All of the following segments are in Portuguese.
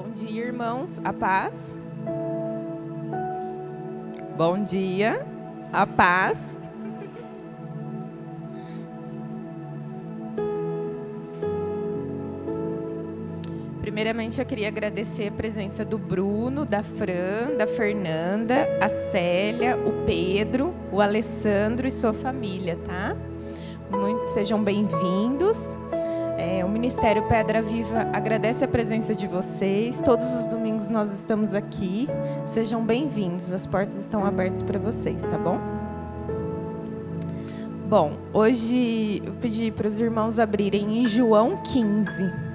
Bom dia, irmãos. A paz. Bom dia. A paz. Primeiramente, eu queria agradecer a presença do Bruno, da Fran, da Fernanda, a Célia, o Pedro, o Alessandro e sua família, tá? Muito, sejam bem-vindos. Ministério Pedra Viva agradece a presença de vocês. Todos os domingos nós estamos aqui. Sejam bem-vindos. As portas estão abertas para vocês, tá bom? Bom, hoje eu pedi para os irmãos abrirem em João 15.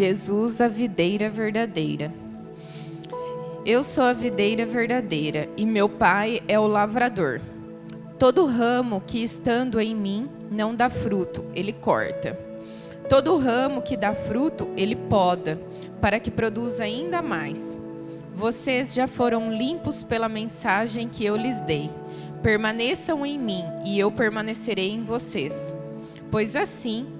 Jesus, a videira verdadeira. Eu sou a videira verdadeira e meu pai é o lavrador. Todo ramo que estando em mim não dá fruto, ele corta. Todo ramo que dá fruto, ele poda para que produza ainda mais. Vocês já foram limpos pela mensagem que eu lhes dei. Permaneçam em mim e eu permanecerei em vocês. Pois assim,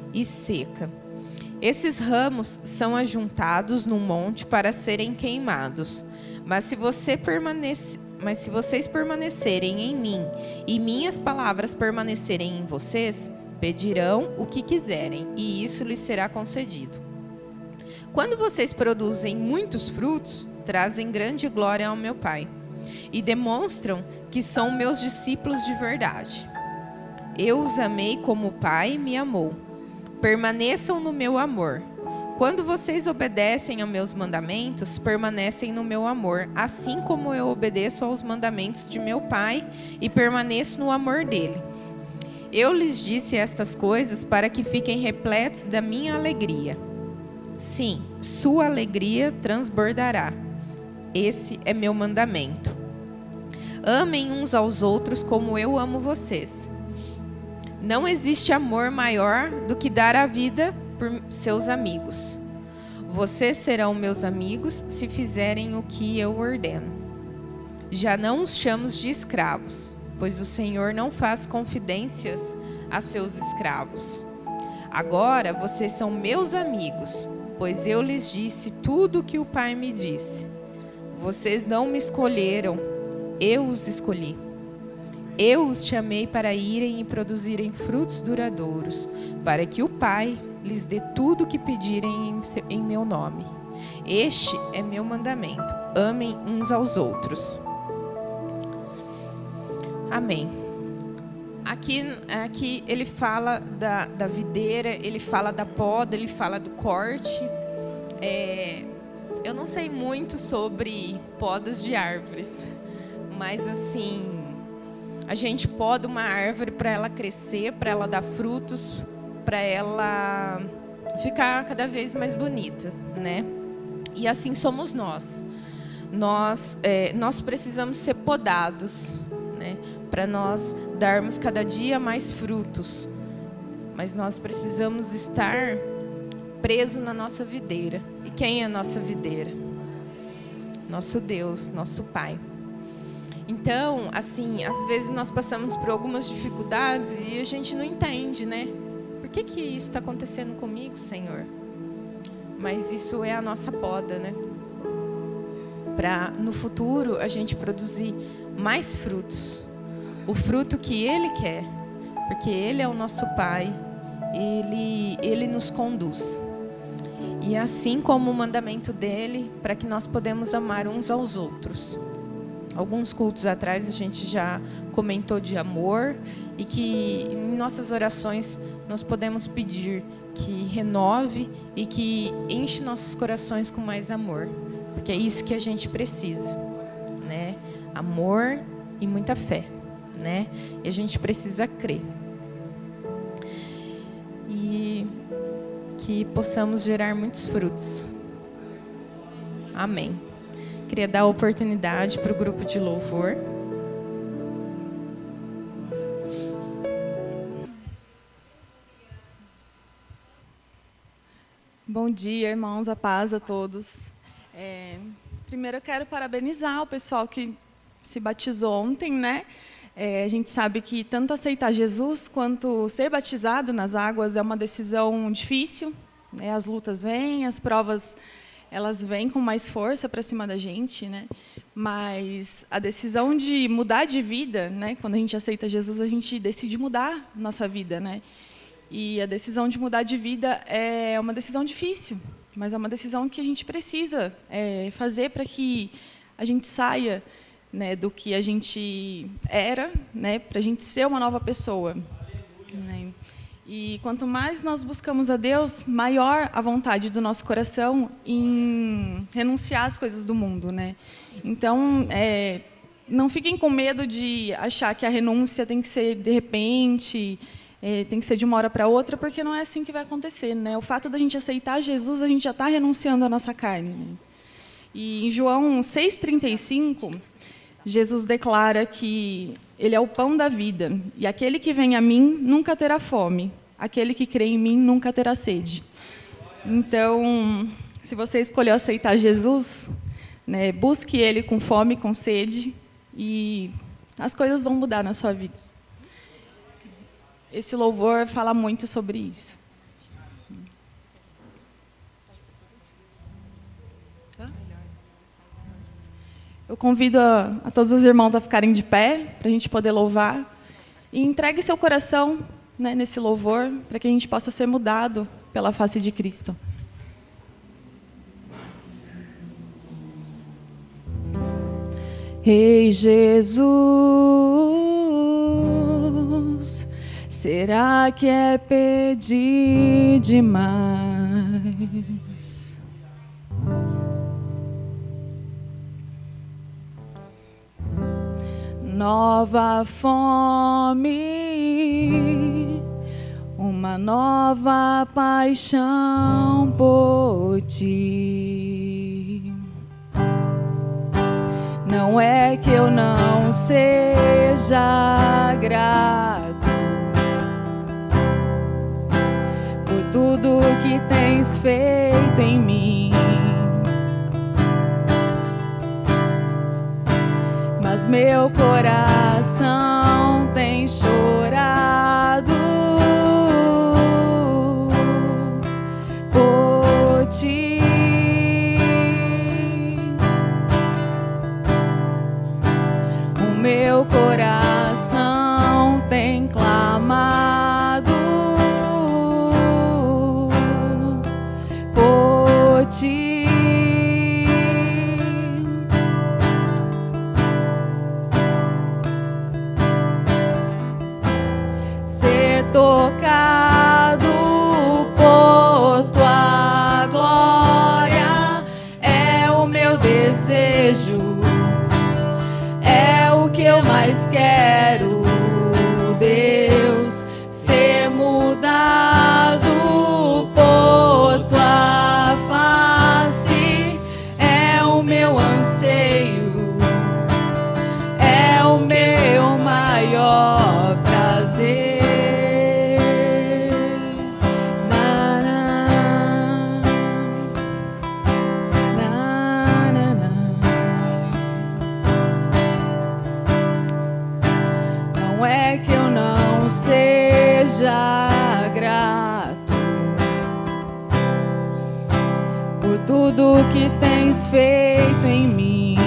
e seca. Esses ramos são ajuntados num monte para serem queimados. Mas se você permanece, mas se vocês permanecerem em mim e minhas palavras permanecerem em vocês, pedirão o que quiserem, e isso lhes será concedido. Quando vocês produzem muitos frutos, trazem grande glória ao meu Pai e demonstram que são meus discípulos de verdade. Eu os amei como o Pai me amou. Permaneçam no meu amor. Quando vocês obedecem aos meus mandamentos, permanecem no meu amor, assim como eu obedeço aos mandamentos de meu Pai e permaneço no amor dele. Eu lhes disse estas coisas para que fiquem repletos da minha alegria. Sim, sua alegria transbordará. Esse é meu mandamento. Amem uns aos outros como eu amo vocês. Não existe amor maior do que dar a vida por seus amigos. Vocês serão meus amigos se fizerem o que eu ordeno. Já não os chamo de escravos, pois o Senhor não faz confidências a seus escravos. Agora vocês são meus amigos pois eu lhes disse tudo o que o Pai me disse. Vocês não me escolheram, eu os escolhi. Eu os chamei para irem e produzirem frutos duradouros, para que o Pai lhes dê tudo o que pedirem em meu nome. Este é meu mandamento: amem uns aos outros. Amém. Aqui, aqui ele fala da, da videira, ele fala da poda, ele fala do corte. É, eu não sei muito sobre podas de árvores, mas assim, a gente poda uma árvore para ela crescer, para ela dar frutos, para ela ficar cada vez mais bonita, né? E assim somos nós. Nós, é, nós precisamos ser podados, né? Para nós darmos cada dia mais frutos. Mas nós precisamos estar preso na nossa videira. E quem é a nossa videira? Nosso Deus, nosso Pai. Então, assim, às vezes nós passamos por algumas dificuldades e a gente não entende, né? Por que, que isso está acontecendo comigo, Senhor? Mas isso é a nossa poda, né? Para no futuro a gente produzir mais frutos o fruto que Ele quer, porque Ele é o nosso Pai, Ele, Ele nos conduz. E assim como o mandamento dele, para que nós podemos amar uns aos outros. Alguns cultos atrás a gente já comentou de amor e que em nossas orações nós podemos pedir que renove e que enche nossos corações com mais amor, porque é isso que a gente precisa, né? Amor e muita fé, né? E a gente precisa crer. E que possamos gerar muitos frutos. Amém. Queria dar a oportunidade para o grupo de louvor. Bom dia, irmãos, a paz a todos. É, primeiro eu quero parabenizar o pessoal que se batizou ontem, né? É, a gente sabe que tanto aceitar Jesus quanto ser batizado nas águas é uma decisão difícil. Né? As lutas vêm, as provas elas vêm com mais força para cima da gente, né? Mas a decisão de mudar de vida, né? Quando a gente aceita Jesus, a gente decide mudar nossa vida, né? E a decisão de mudar de vida é uma decisão difícil, mas é uma decisão que a gente precisa é, fazer para que a gente saia né, do que a gente era, né, para a gente ser uma nova pessoa. Né? E quanto mais nós buscamos a Deus, maior a vontade do nosso coração em renunciar às coisas do mundo, né? Então, é, não fiquem com medo de achar que a renúncia tem que ser de repente, é, tem que ser de uma hora para outra, porque não é assim que vai acontecer, né? O fato da gente aceitar Jesus, a gente já está renunciando à nossa carne. Né? E em João 6:35 Jesus declara que Ele é o pão da vida, e aquele que vem a mim nunca terá fome, aquele que crê em mim nunca terá sede. Então, se você escolheu aceitar Jesus, né, busque Ele com fome, com sede, e as coisas vão mudar na sua vida. Esse louvor fala muito sobre isso. Eu convido a, a todos os irmãos a ficarem de pé, para a gente poder louvar. E entregue seu coração né, nesse louvor, para que a gente possa ser mudado pela face de Cristo. Hey, Jesus, será que é pedir demais? nova fome, uma nova paixão por ti. Não é que eu não seja grato por tudo que tens feito em mim mas meu coração tem chorado eu feito em mim.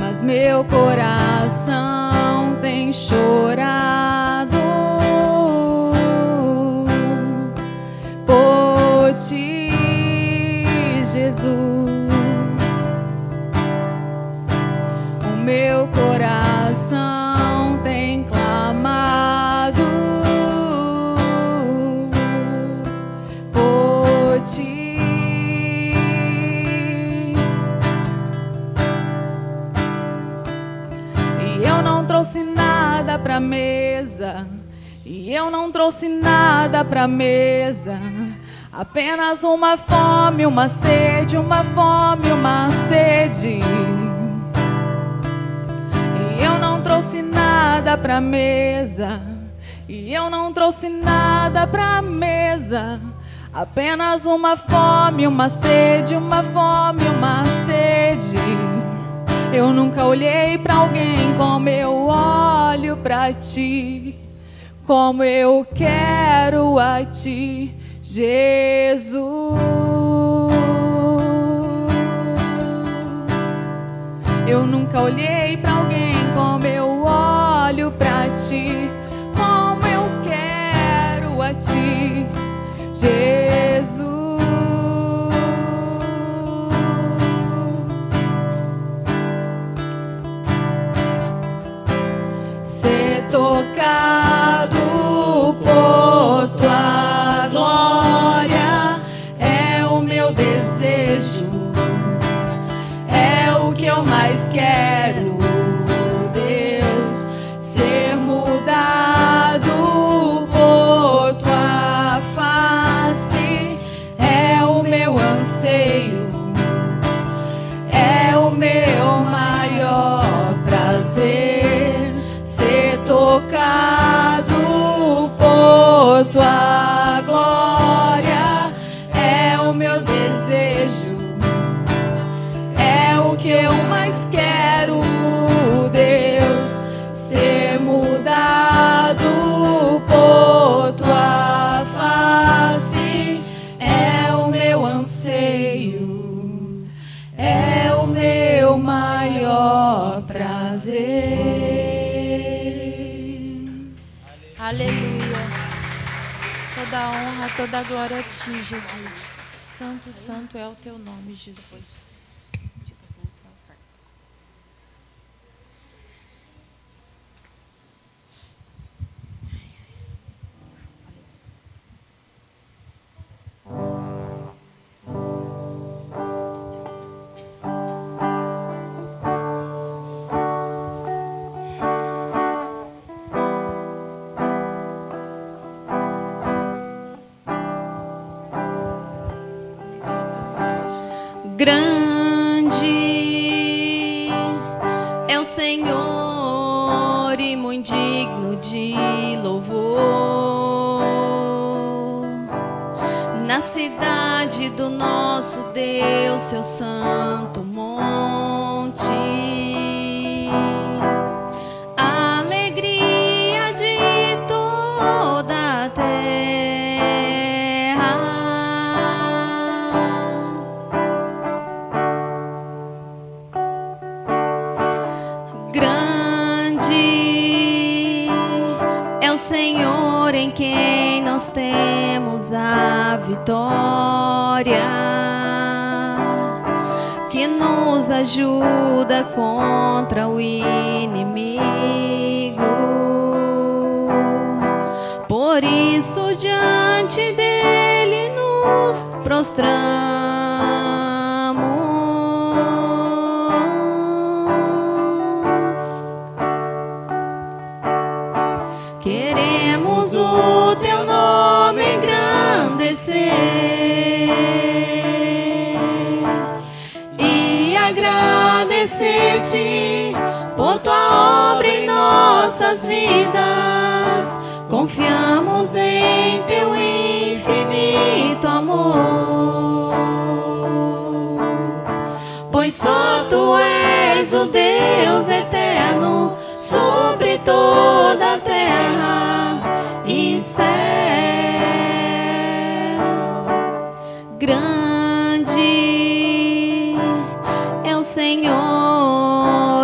Mas meu coração tem chorado por ti, Jesus. Mesa. E eu não trouxe nada pra mesa. Apenas uma fome, uma sede, uma fome, uma sede. E eu não trouxe nada pra mesa. E eu não trouxe nada pra mesa. Apenas uma fome, uma sede, uma fome, uma sede. Eu nunca olhei para alguém como eu olho para ti, como eu quero a ti, Jesus. Eu nunca olhei para alguém como eu olho para ti, como eu quero a ti, Jesus. Tocado por prazer. Aleluia. Toda honra, toda glória a ti, Jesus. Santo, santo é o teu nome, Jesus.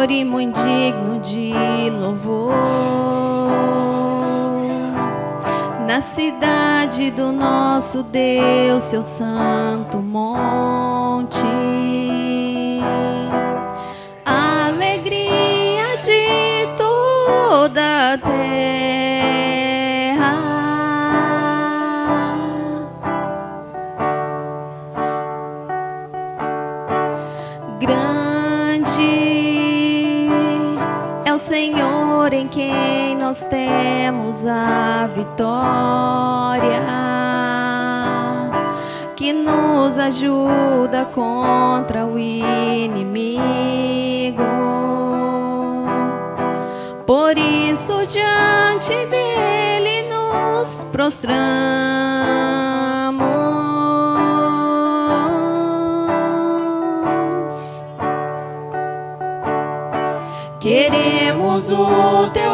Senhor e muito digno de louvor. Na cidade do nosso Deus, seu santo monte. Nós temos a vitória que nos ajuda contra o inimigo. Por isso, diante dele nos prostramos. Queremos o teu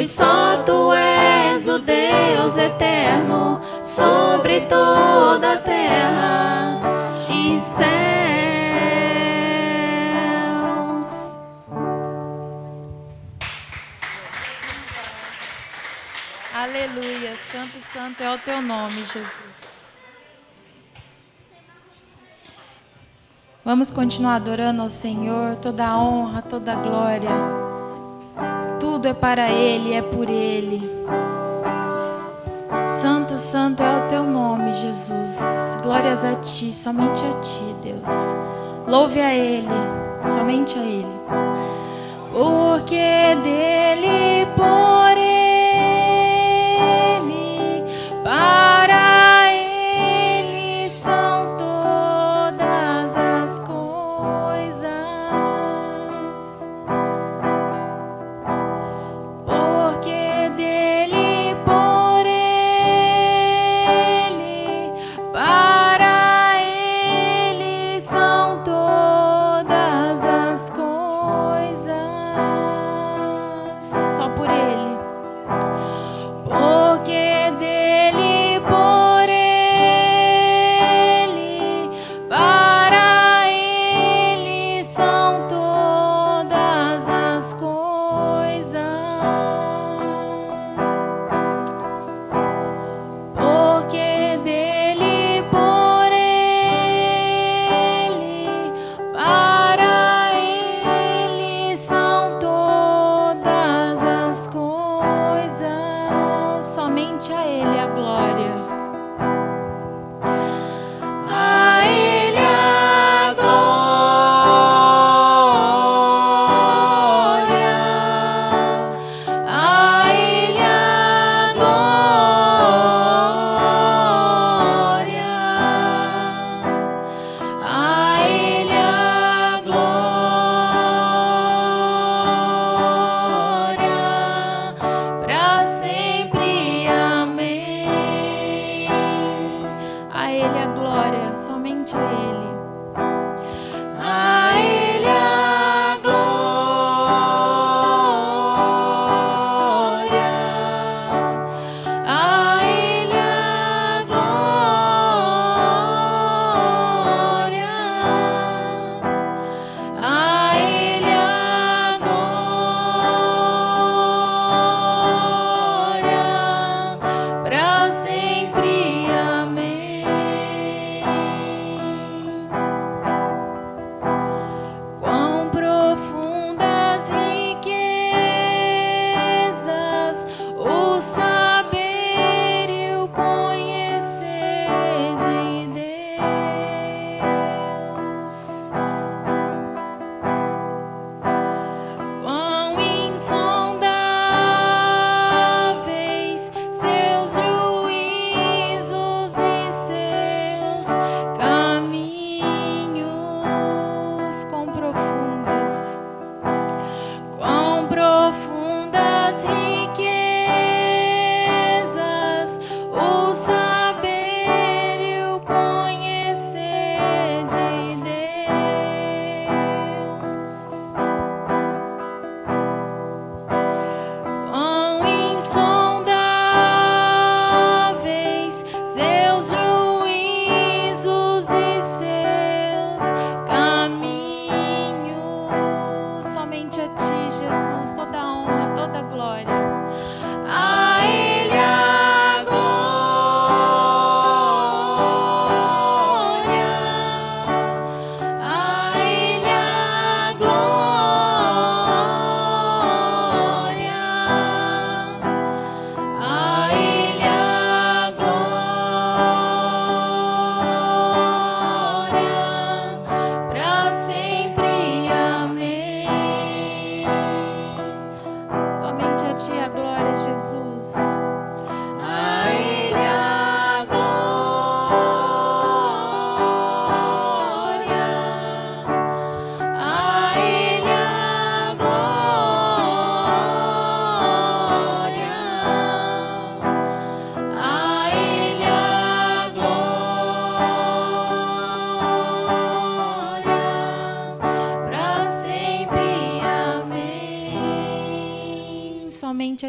Pois só tu és o Deus eterno sobre toda a terra e céus. Aleluia. Santo, santo é o teu nome, Jesus. Vamos continuar adorando ao Senhor, toda a honra, toda a glória. Tudo é para Ele, é por Ele. Santo, santo é o teu nome, Jesus. Glórias a ti, somente a ti, Deus. Louve a Ele, somente a Ele. Porque dele, por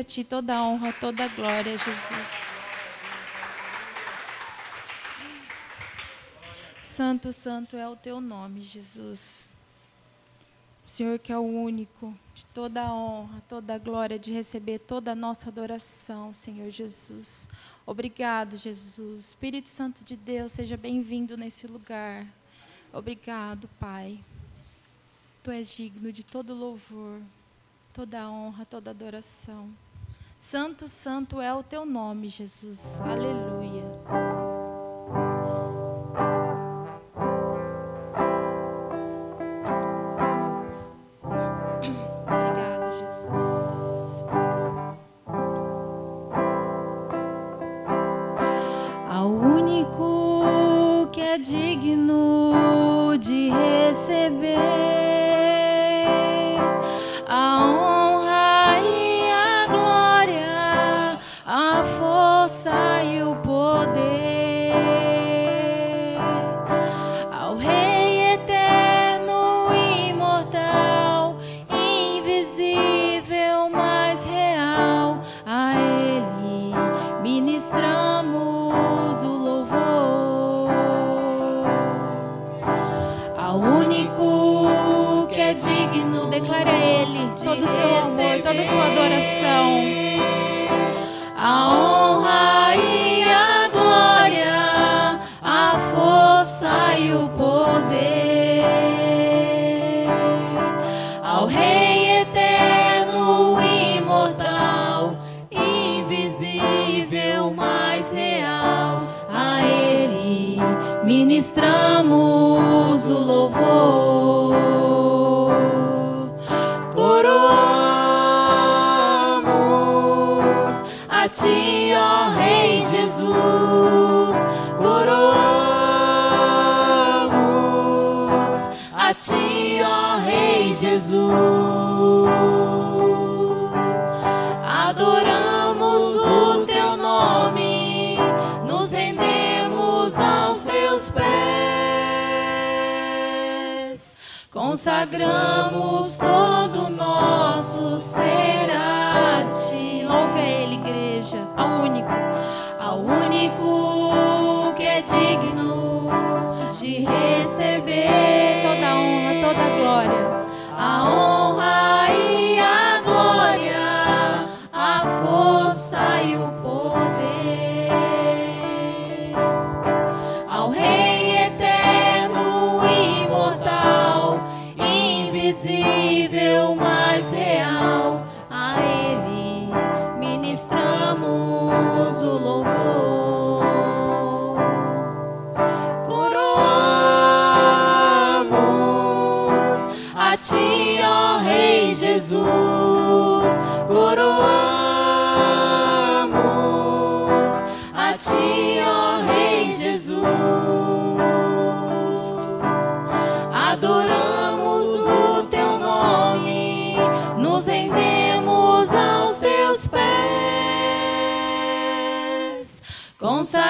a ti toda a honra, toda a glória, Jesus. Santo, santo é o teu nome, Jesus. Senhor que é o único de toda a honra, toda a glória de receber toda a nossa adoração, Senhor Jesus. Obrigado, Jesus. Espírito Santo de Deus, seja bem-vindo nesse lugar. Obrigado, Pai. Tu és digno de todo louvor, toda honra, toda adoração. Santo, santo é o teu nome, Jesus. Aleluia.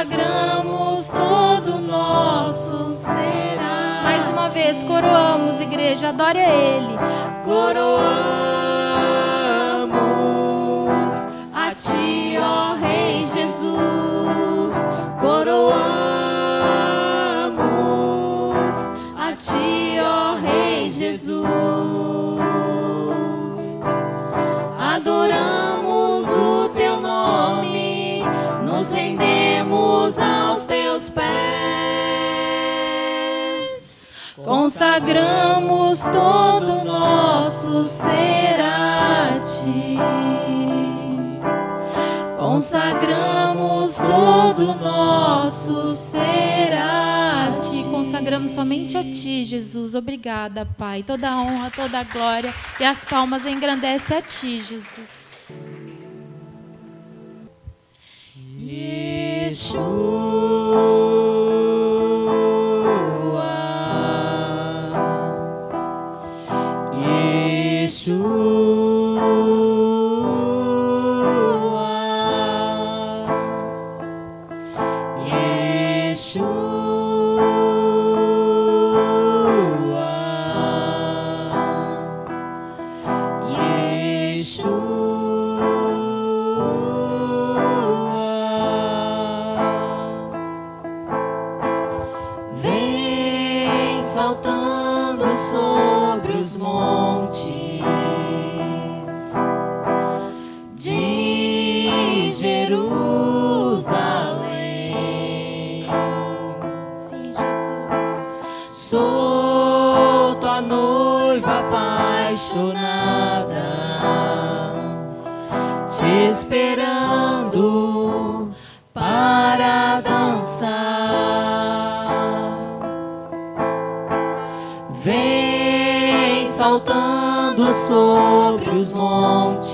Consagramos todo o nosso ser a Mais uma vez, coroamos, igreja, adore a Ele. Coroamos Consagramos todo o nosso ser a Ti. Consagramos todo o nosso ser a Ti. consagramos somente a Ti, Jesus. Obrigada, Pai. Toda a honra, toda a glória e as palmas engrandece a Ti, Jesus. Vem apaixonada, te esperando para dançar. Vem saltando sobre os montes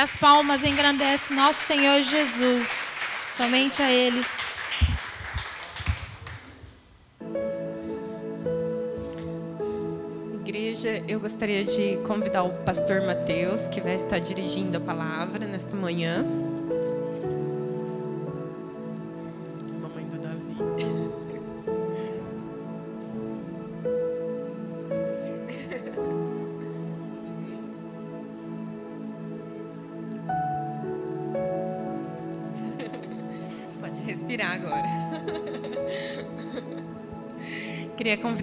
as palmas engrandecem nosso Senhor Jesus. Somente a Ele. Igreja, eu gostaria de convidar o pastor Mateus, que vai estar dirigindo a palavra nesta manhã.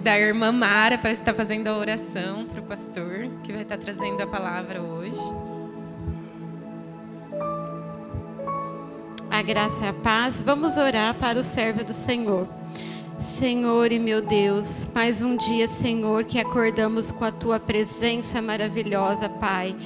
Queria convidar a irmã Mara para estar fazendo a oração para o pastor, que vai estar trazendo a palavra hoje. A graça e a paz. Vamos orar para o servo do Senhor. Senhor e meu Deus, mais um dia, Senhor, que acordamos com a tua presença maravilhosa, Pai.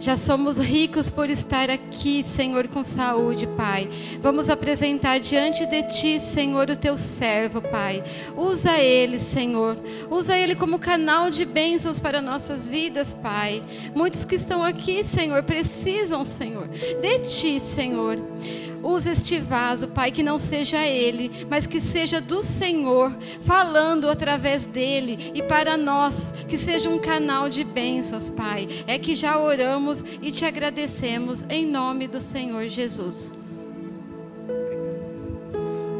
Já somos ricos por estar aqui, Senhor, com saúde, Pai. Vamos apresentar diante de Ti, Senhor, o Teu servo, Pai. Usa ele, Senhor. Usa ele como canal de bênçãos para nossas vidas, Pai. Muitos que estão aqui, Senhor, precisam, Senhor, de Ti, Senhor. Usa este vaso, Pai, que não seja ele, mas que seja do Senhor, falando através dele e para nós, que seja um canal de bênçãos, Pai. É que já oramos e te agradecemos em nome do Senhor Jesus.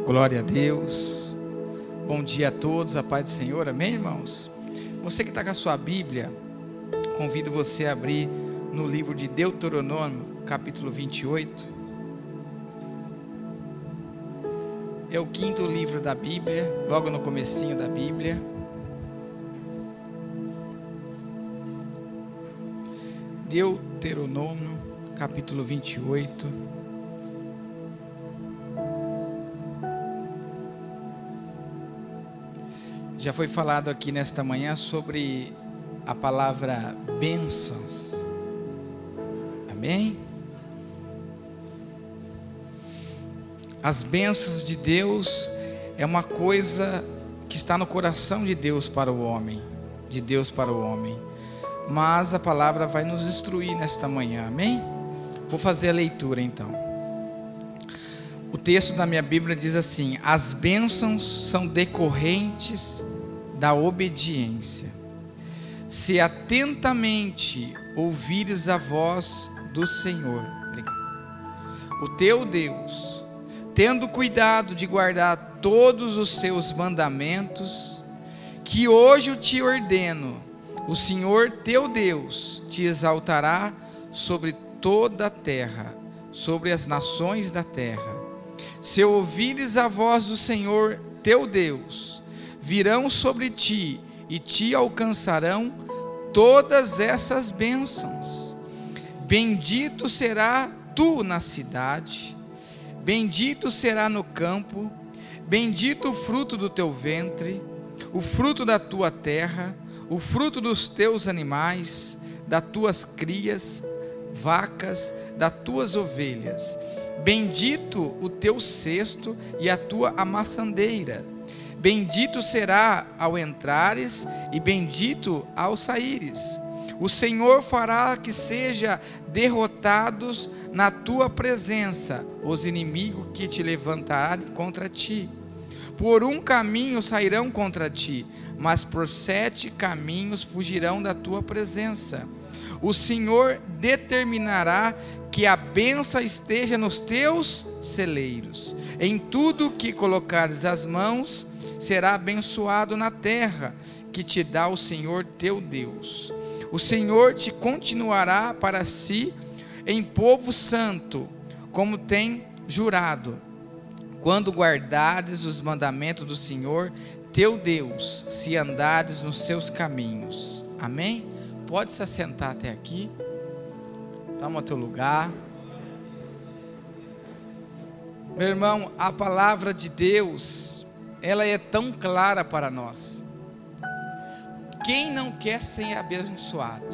Glória a Deus. Bom dia a todos, a paz do Senhor, amém, irmãos? Você que está com a sua Bíblia, convido você a abrir no livro de Deuteronômio, capítulo 28. É o quinto livro da Bíblia, logo no comecinho da Bíblia. Deuteronômio, capítulo 28. Já foi falado aqui nesta manhã sobre a palavra bênçãos. Amém? As bênçãos de Deus é uma coisa que está no coração de Deus para o homem, de Deus para o homem. Mas a palavra vai nos instruir nesta manhã, amém? Vou fazer a leitura então. O texto da minha Bíblia diz assim: As bênçãos são decorrentes da obediência. Se atentamente ouvires a voz do Senhor, o teu Deus, tendo cuidado de guardar todos os seus mandamentos, que hoje eu te ordeno, o Senhor teu Deus te exaltará sobre toda a terra, sobre as nações da terra. Se ouvires a voz do Senhor teu Deus, virão sobre ti e te alcançarão todas essas bênçãos. Bendito será tu na cidade, bendito será no campo, bendito o fruto do teu ventre, o fruto da tua terra, o fruto dos teus animais, das tuas crias, vacas, das tuas ovelhas. Bendito o teu cesto e a tua amassandeira. Bendito será ao entrares e bendito ao saíres. O Senhor fará que seja derrotados na tua presença os inimigos que te levantarem contra ti. Por um caminho sairão contra ti, mas por sete caminhos fugirão da tua presença. O Senhor determinará que a benção esteja nos teus celeiros. Em tudo que colocares as mãos, será abençoado na terra que te dá o Senhor teu Deus. O Senhor te continuará para si em povo santo, como tem jurado, quando guardares os mandamentos do Senhor teu Deus, se andares nos seus caminhos. Amém? Pode se assentar até aqui. Toma teu lugar. Meu irmão, a palavra de Deus, ela é tão clara para nós. Quem não quer ser abençoado?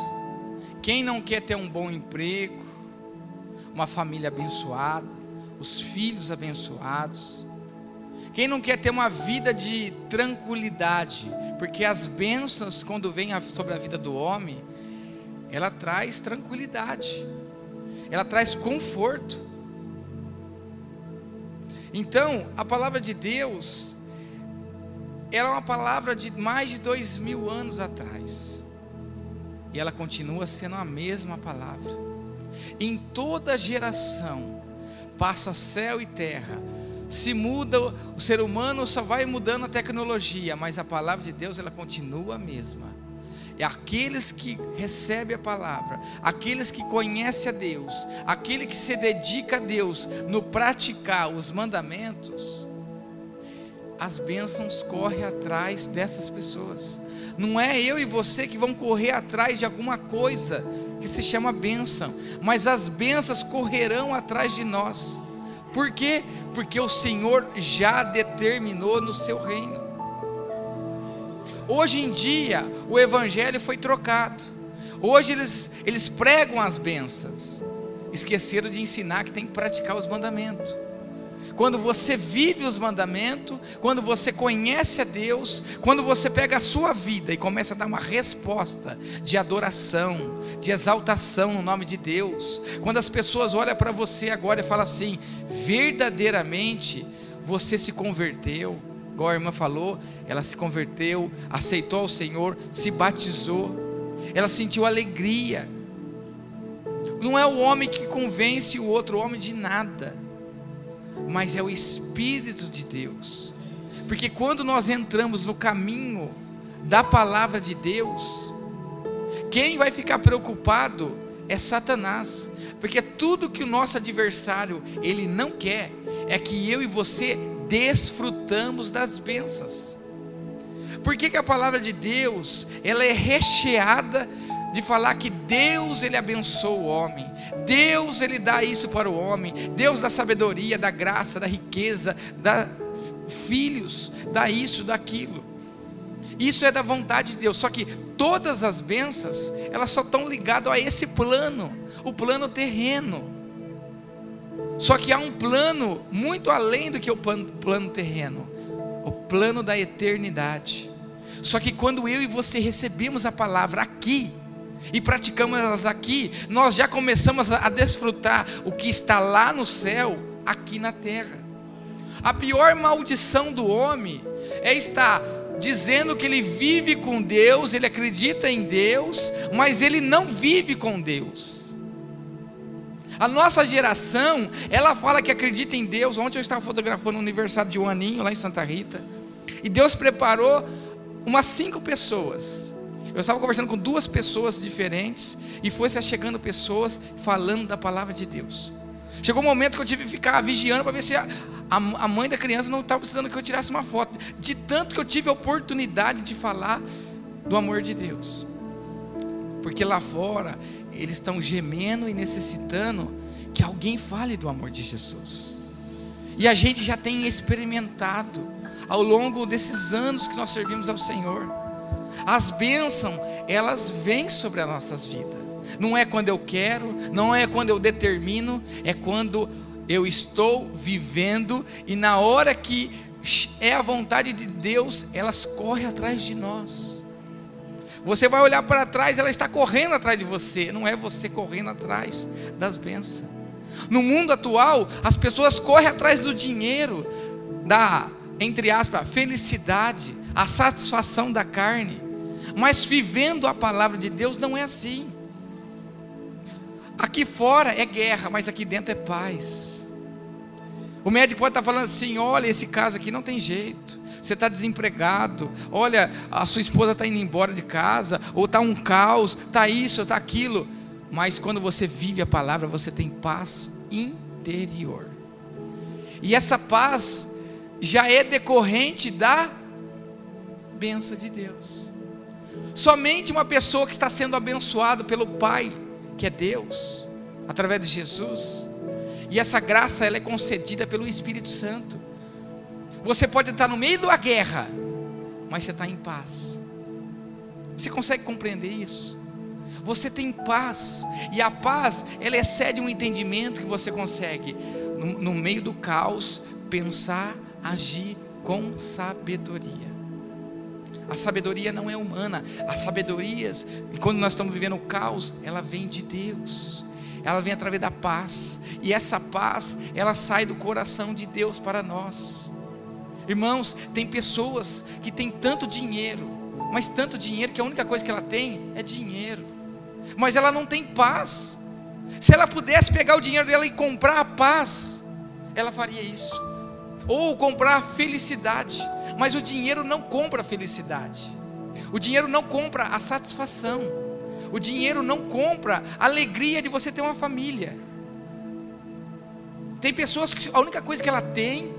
Quem não quer ter um bom emprego, uma família abençoada, os filhos abençoados? Quem não quer ter uma vida de tranquilidade? Porque as bênçãos, quando vêm sobre a vida do homem, ela traz tranquilidade, ela traz conforto. Então, a palavra de Deus, ela é uma palavra de mais de dois mil anos atrás, e ela continua sendo a mesma palavra. Em toda geração, passa céu e terra, se muda, o ser humano só vai mudando a tecnologia, mas a palavra de Deus ela continua a mesma. E aqueles que recebem a palavra, aqueles que conhecem a Deus, aquele que se dedica a Deus no praticar os mandamentos, as bênçãos correm atrás dessas pessoas. Não é eu e você que vão correr atrás de alguma coisa que se chama bênção, mas as bênçãos correrão atrás de nós. Por quê? Porque o Senhor já determinou no seu reino. Hoje em dia, o evangelho foi trocado. Hoje eles, eles pregam as bênçãos. Esqueceram de ensinar que tem que praticar os mandamentos. Quando você vive os mandamentos, quando você conhece a Deus, quando você pega a sua vida e começa a dar uma resposta de adoração, de exaltação no nome de Deus, quando as pessoas olham para você agora e falam assim: verdadeiramente você se converteu, igual a irmã falou, ela se converteu, aceitou ao Senhor, se batizou, ela sentiu alegria. Não é o homem que convence o outro homem de nada mas é o Espírito de Deus. Porque quando nós entramos no caminho da palavra de Deus, quem vai ficar preocupado é Satanás, porque tudo que o nosso adversário ele não quer é que eu e você desfrutamos das bênçãos. Por que, que a palavra de Deus ela é recheada de falar que Deus ele abençoa o homem, Deus ele dá isso para o homem, Deus dá sabedoria, dá graça, dá riqueza, dá filhos, dá isso, dá aquilo. Isso é da vontade de Deus. Só que todas as bênçãos, elas só estão ligadas a esse plano, o plano terreno. Só que há um plano muito além do que o plano terreno, o plano da eternidade. Só que quando eu e você recebemos a palavra aqui, e praticamos elas aqui, nós já começamos a desfrutar o que está lá no céu, aqui na terra. A pior maldição do homem é estar dizendo que ele vive com Deus, ele acredita em Deus, mas ele não vive com Deus. A nossa geração, ela fala que acredita em Deus. Ontem eu estava fotografando o aniversário de um aninho lá em Santa Rita. E Deus preparou umas cinco pessoas. Eu estava conversando com duas pessoas diferentes. E foi se chegando pessoas falando da palavra de Deus. Chegou um momento que eu tive que ficar vigiando para ver se a, a mãe da criança não estava precisando que eu tirasse uma foto. De tanto que eu tive a oportunidade de falar do amor de Deus. Porque lá fora eles estão gemendo e necessitando que alguém fale do amor de Jesus. E a gente já tem experimentado ao longo desses anos que nós servimos ao Senhor. As bênçãos, elas vêm sobre as nossas vidas. Não é quando eu quero, não é quando eu determino, é quando eu estou vivendo e na hora que é a vontade de Deus, elas correm atrás de nós. Você vai olhar para trás, ela está correndo atrás de você, não é você correndo atrás das bênçãos. No mundo atual, as pessoas correm atrás do dinheiro, da, entre aspas, felicidade, a satisfação da carne. Mas vivendo a palavra de Deus não é assim. Aqui fora é guerra, mas aqui dentro é paz. O médico pode estar falando assim: olha, esse caso aqui não tem jeito você está desempregado, olha, a sua esposa está indo embora de casa, ou está um caos, está isso, está aquilo. Mas quando você vive a palavra, você tem paz interior. E essa paz já é decorrente da benção de Deus. Somente uma pessoa que está sendo abençoada pelo Pai, que é Deus, através de Jesus, e essa graça ela é concedida pelo Espírito Santo. Você pode estar no meio da guerra, mas você está em paz. Você consegue compreender isso? Você tem paz, e a paz, ela excede um entendimento que você consegue, no, no meio do caos, pensar, agir com sabedoria. A sabedoria não é humana, as sabedorias, quando nós estamos vivendo o caos, ela vem de Deus ela vem através da paz, e essa paz, ela sai do coração de Deus para nós. Irmãos, tem pessoas que têm tanto dinheiro, mas tanto dinheiro que a única coisa que ela tem é dinheiro. Mas ela não tem paz. Se ela pudesse pegar o dinheiro dela e comprar a paz, ela faria isso. Ou comprar felicidade. Mas o dinheiro não compra a felicidade. O dinheiro não compra a satisfação. O dinheiro não compra a alegria de você ter uma família. Tem pessoas que a única coisa que ela tem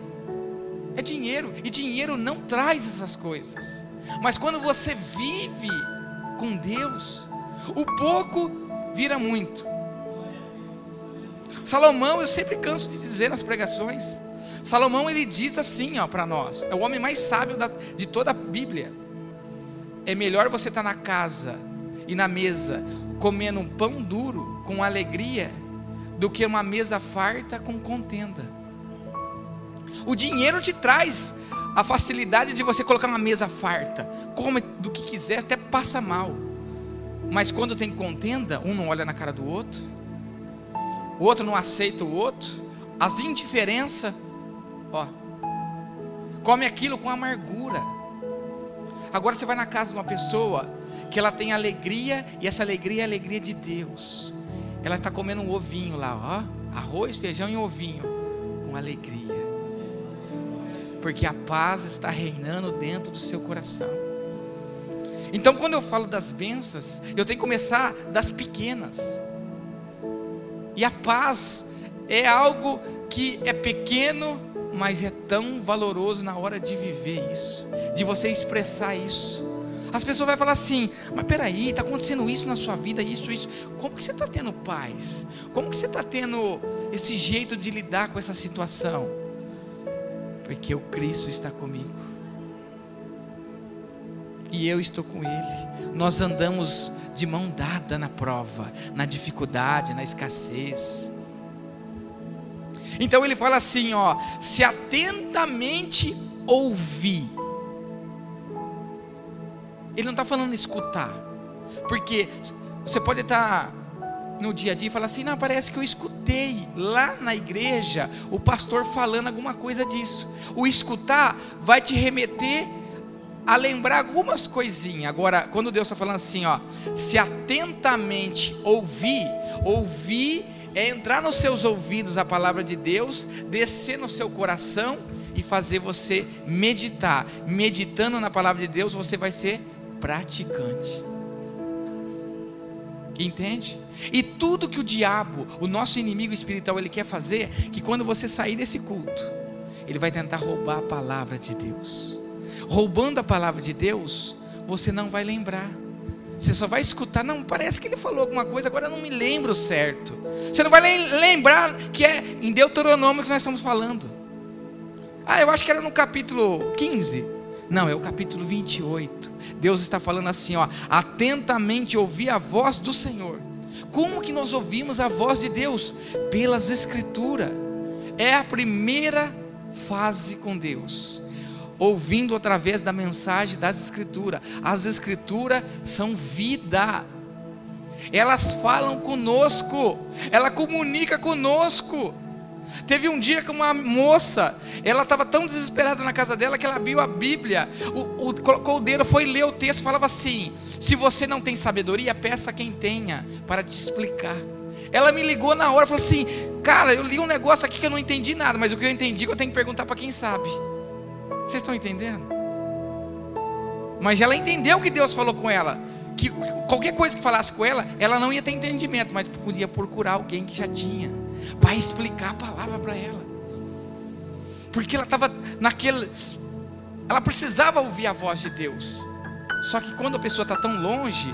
é dinheiro, e dinheiro não traz essas coisas. Mas quando você vive com Deus, o pouco vira muito. Salomão, eu sempre canso de dizer nas pregações. Salomão ele diz assim, ó, para nós. É o homem mais sábio da, de toda a Bíblia. É melhor você estar tá na casa e na mesa comendo um pão duro com alegria do que uma mesa farta com contenda. O dinheiro te traz a facilidade de você colocar uma mesa farta, come do que quiser, até passa mal. Mas quando tem contenda, um não olha na cara do outro, o outro não aceita o outro, as indiferenças, ó, come aquilo com amargura. Agora você vai na casa de uma pessoa que ela tem alegria e essa alegria é a alegria de Deus. Ela está comendo um ovinho lá, ó, arroz, feijão e ovinho, com alegria porque a paz está reinando dentro do seu coração. Então, quando eu falo das bênçãos, eu tenho que começar das pequenas. E a paz é algo que é pequeno, mas é tão valoroso na hora de viver isso, de você expressar isso. As pessoas vão falar assim, mas peraí, está acontecendo isso na sua vida, isso, isso. Como que você está tendo paz? Como que você está tendo esse jeito de lidar com essa situação? porque o Cristo está comigo. E eu estou com Ele. Nós andamos de mão dada na prova, na dificuldade, na escassez. Então ele fala assim, ó, se atentamente ouvir. Ele não está falando escutar, porque você pode estar no dia a dia e fala assim: não, parece que eu escutei lá na igreja o pastor falando alguma coisa disso. O escutar vai te remeter a lembrar algumas coisinhas. Agora, quando Deus está falando assim, ó, se atentamente ouvir, ouvir É entrar nos seus ouvidos a palavra de Deus, descer no seu coração e fazer você meditar. Meditando na palavra de Deus, você vai ser praticante. Entende? E tudo que o diabo, o nosso inimigo espiritual, ele quer fazer, que quando você sair desse culto, ele vai tentar roubar a palavra de Deus. Roubando a palavra de Deus, você não vai lembrar. Você só vai escutar, não, parece que ele falou alguma coisa, agora eu não me lembro certo. Você não vai lembrar que é em Deuteronômio que nós estamos falando. Ah, eu acho que era no capítulo 15. Não, é o capítulo 28. Deus está falando assim, ó, atentamente ouvir a voz do Senhor. Como que nós ouvimos a voz de Deus? Pelas escrituras. É a primeira fase com Deus ouvindo através da mensagem das Escrituras. As Escrituras são vida. Elas falam conosco, ela comunica conosco. Teve um dia que uma moça, ela estava tão desesperada na casa dela que ela abriu a Bíblia, o, o, colocou o dedo, foi ler o texto, falava assim: se você não tem sabedoria, peça quem tenha para te explicar. Ela me ligou na hora, falou assim: cara, eu li um negócio aqui que eu não entendi nada, mas o que eu entendi eu tenho que perguntar para quem sabe. Vocês estão entendendo? Mas ela entendeu que Deus falou com ela. Que qualquer coisa que falasse com ela, ela não ia ter entendimento, mas podia procurar alguém que já tinha, para explicar a palavra para ela. Porque ela estava naquele. Ela precisava ouvir a voz de Deus. Só que quando a pessoa está tão longe,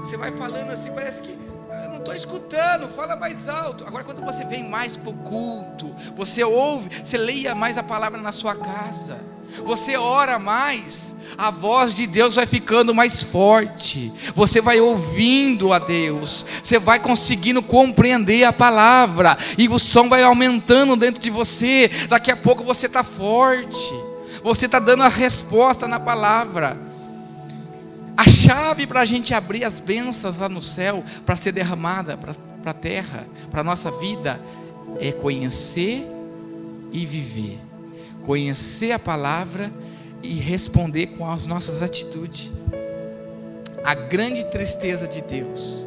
você vai falando assim, parece que ah, eu não estou escutando, fala mais alto. Agora, quando você vem mais para o culto, você ouve, você leia mais a palavra na sua casa você ora mais, a voz de Deus vai ficando mais forte, você vai ouvindo a Deus, você vai conseguindo compreender a palavra, e o som vai aumentando dentro de você. Daqui a pouco você está forte, você está dando a resposta na palavra. A chave para a gente abrir as bênçãos lá no céu, para ser derramada para a terra, para a nossa vida, é conhecer e viver conhecer a palavra e responder com as nossas atitudes. A grande tristeza de Deus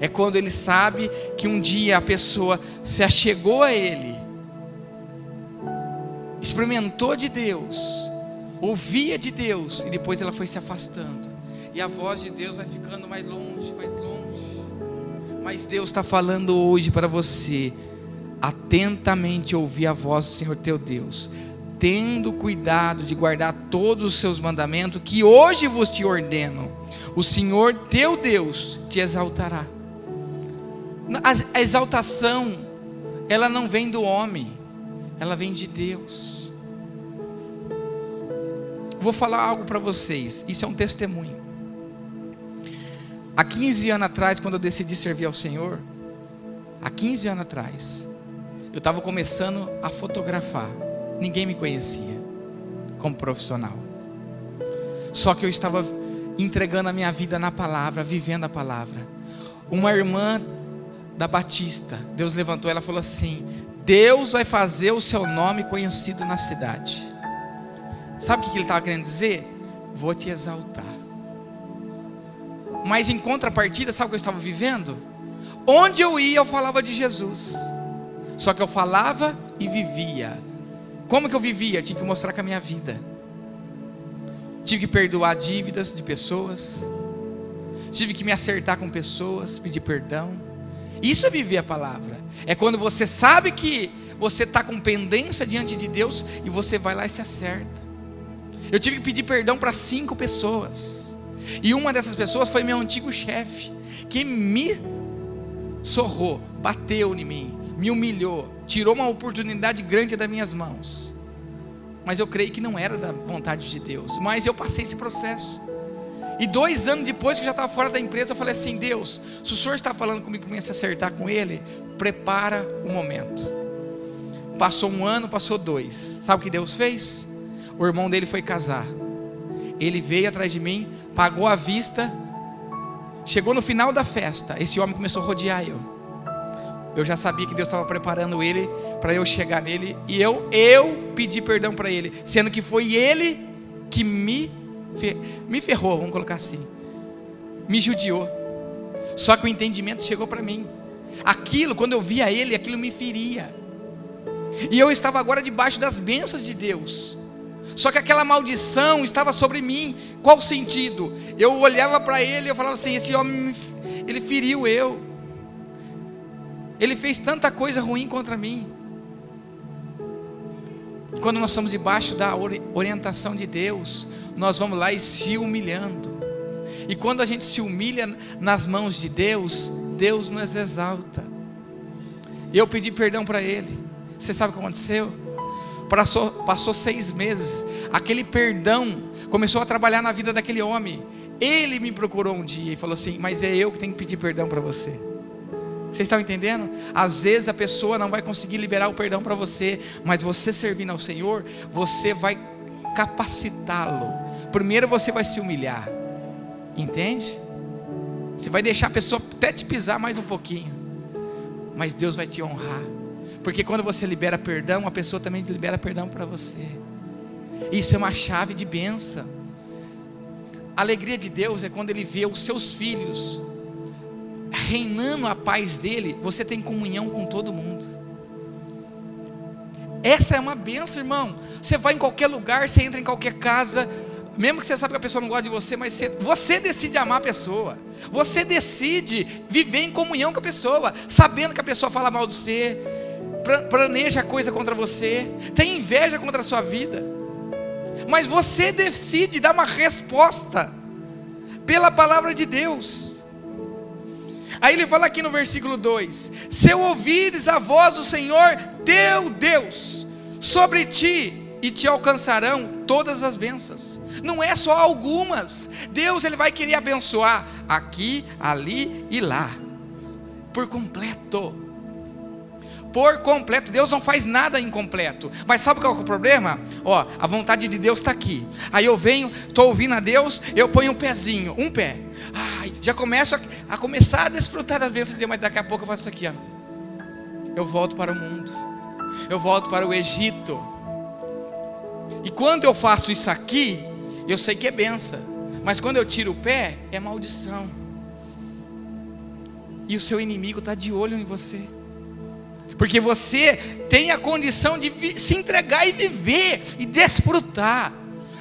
é quando Ele sabe que um dia a pessoa se achegou a Ele, experimentou de Deus, ouvia de Deus e depois ela foi se afastando. E a voz de Deus vai ficando mais longe, mais longe. Mas Deus está falando hoje para você, atentamente ouvir a voz do Senhor teu Deus tendo cuidado de guardar todos os seus mandamentos, que hoje vos te ordeno, o Senhor teu Deus te exaltará. A exaltação, ela não vem do homem, ela vem de Deus. Vou falar algo para vocês, isso é um testemunho. Há 15 anos atrás, quando eu decidi servir ao Senhor, há 15 anos atrás, eu estava começando a fotografar ninguém me conhecia como profissional. Só que eu estava entregando a minha vida na palavra, vivendo a palavra. Uma irmã da Batista, Deus levantou ela e falou assim: Deus vai fazer o seu nome conhecido na cidade. Sabe o que ele estava querendo dizer? Vou te exaltar. Mas em contrapartida, sabe o que eu estava vivendo? Onde eu ia, eu falava de Jesus. Só que eu falava e vivia como que eu vivia? Tinha que mostrar com a minha vida. Tive que perdoar dívidas de pessoas. Tive que me acertar com pessoas, pedir perdão. Isso é viver a palavra. É quando você sabe que você está com pendência diante de Deus e você vai lá e se acerta. Eu tive que pedir perdão para cinco pessoas. E uma dessas pessoas foi meu antigo chefe, que me sorrou, bateu em mim, me humilhou, tirou uma oportunidade grande das minhas mãos. Mas eu creio que não era da vontade de Deus. Mas eu passei esse processo. E dois anos depois que eu já estava fora da empresa, eu falei assim: Deus, se o Senhor está falando comigo para se acertar com Ele, prepara o momento. Passou um ano, passou dois. Sabe o que Deus fez? O irmão dele foi casar. Ele veio atrás de mim, pagou a vista. Chegou no final da festa, esse homem começou a rodear eu eu já sabia que Deus estava preparando ele para eu chegar nele e eu eu pedi perdão para ele, sendo que foi ele que me me ferrou, vamos colocar assim. Me judiou. Só que o entendimento chegou para mim. Aquilo, quando eu via ele, aquilo me feria. E eu estava agora debaixo das bênçãos de Deus. Só que aquela maldição estava sobre mim. Qual sentido? Eu olhava para ele e eu falava assim: esse homem, ele feriu eu. Ele fez tanta coisa ruim contra mim. Quando nós estamos debaixo da orientação de Deus, nós vamos lá e se humilhando. E quando a gente se humilha nas mãos de Deus, Deus nos exalta. Eu pedi perdão para ele. Você sabe o que aconteceu? Passou, passou seis meses. Aquele perdão começou a trabalhar na vida daquele homem. Ele me procurou um dia e falou assim: Mas é eu que tenho que pedir perdão para você. Vocês estão entendendo? Às vezes a pessoa não vai conseguir liberar o perdão para você, mas você servindo ao Senhor, você vai capacitá-lo. Primeiro você vai se humilhar, entende? Você vai deixar a pessoa até te pisar mais um pouquinho, mas Deus vai te honrar. Porque quando você libera perdão, a pessoa também libera perdão para você. Isso é uma chave de benção. A alegria de Deus é quando Ele vê os seus filhos reinando a paz dele, você tem comunhão com todo mundo. Essa é uma benção, irmão. Você vai em qualquer lugar, você entra em qualquer casa, mesmo que você sabe que a pessoa não gosta de você, mas você, você decide amar a pessoa. Você decide viver em comunhão com a pessoa, sabendo que a pessoa fala mal de você, planeja coisa contra você, tem inveja contra a sua vida, mas você decide dar uma resposta pela palavra de Deus. Aí ele fala aqui no versículo 2: Se ouvires a voz do Senhor teu Deus sobre ti, e te alcançarão todas as bênçãos. Não é só algumas. Deus ele vai querer abençoar aqui, ali e lá, por completo por completo. Deus não faz nada incompleto. Mas sabe qual é o problema? Ó, a vontade de Deus está aqui. Aí eu venho, estou ouvindo a Deus, eu ponho um pezinho, um pé. Ai, já começo a, a começar a desfrutar das bênçãos de Deus, mas daqui a pouco eu faço isso aqui, ó. Eu volto para o mundo. Eu volto para o Egito. E quando eu faço isso aqui, eu sei que é benção. Mas quando eu tiro o pé, é maldição. E o seu inimigo está de olho em você porque você tem a condição de se entregar e viver e desfrutar.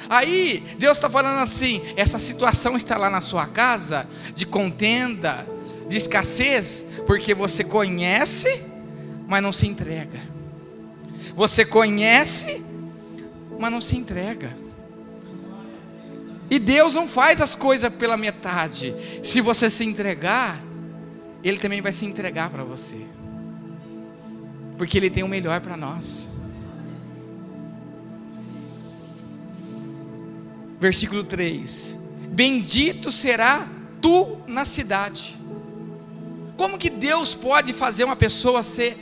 Aí Deus está falando assim: essa situação está lá na sua casa, de contenda, de escassez, porque você conhece, mas não se entrega. Você conhece, mas não se entrega. E Deus não faz as coisas pela metade. Se você se entregar, Ele também vai se entregar para você porque Ele tem o melhor para nós. Versículo 3: Bendito será tu na cidade. Como que Deus pode fazer uma pessoa ser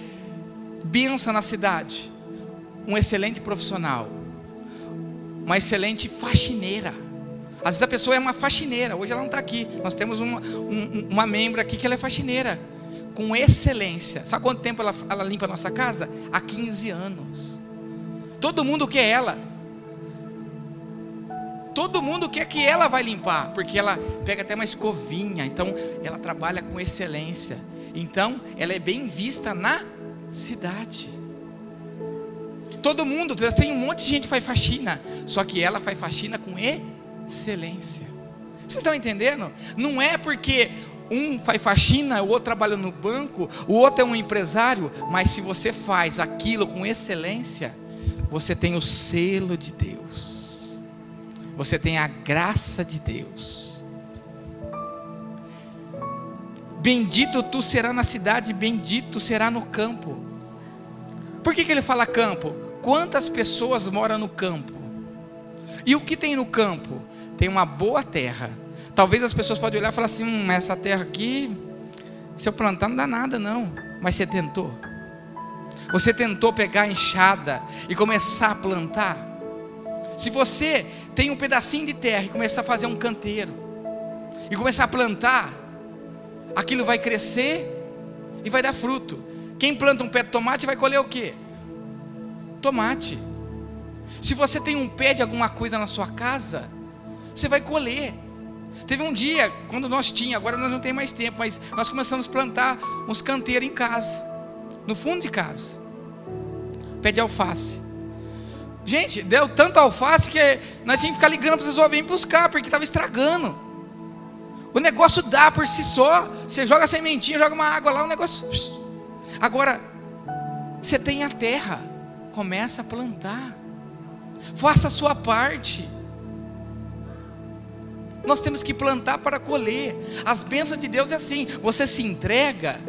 benção na cidade? Um excelente profissional, uma excelente faxineira. Às vezes a pessoa é uma faxineira, hoje ela não está aqui. Nós temos uma, um, uma membro aqui que ela é faxineira com excelência. Sabe quanto tempo ela, ela limpa a nossa casa? Há 15 anos. Todo mundo quer ela. Todo mundo quer que ela vai limpar, porque ela pega até uma escovinha, então ela trabalha com excelência. Então, ela é bem vista na cidade. Todo mundo, tem um monte de gente que faz faxina, só que ela faz faxina com excelência. Vocês estão entendendo? Não é porque um faz faxina, o outro trabalha no banco, o outro é um empresário, mas se você faz aquilo com excelência, você tem o selo de Deus, você tem a graça de Deus. Bendito tu será na cidade, bendito será no campo. Por que, que ele fala campo? Quantas pessoas moram no campo? E o que tem no campo? Tem uma boa terra Talvez as pessoas podem olhar e falar assim: hum, essa terra aqui, se eu plantar não dá nada, não. Mas você tentou. Você tentou pegar a enxada e começar a plantar. Se você tem um pedacinho de terra e começar a fazer um canteiro, e começar a plantar, aquilo vai crescer e vai dar fruto. Quem planta um pé de tomate vai colher o quê? Tomate. Se você tem um pé de alguma coisa na sua casa, você vai colher. Teve um dia, quando nós tínhamos, agora nós não temos mais tempo, mas nós começamos a plantar uns canteiros em casa, no fundo de casa. Pé de alface. Gente, deu tanto alface que nós tínhamos que ficar ligando para os virem buscar, porque estava estragando. O negócio dá por si só. Você joga sementinha, joga uma água lá, o negócio. Agora, você tem a terra, começa a plantar. Faça a sua parte. Nós temos que plantar para colher. As bênçãos de Deus é assim: você se entrega,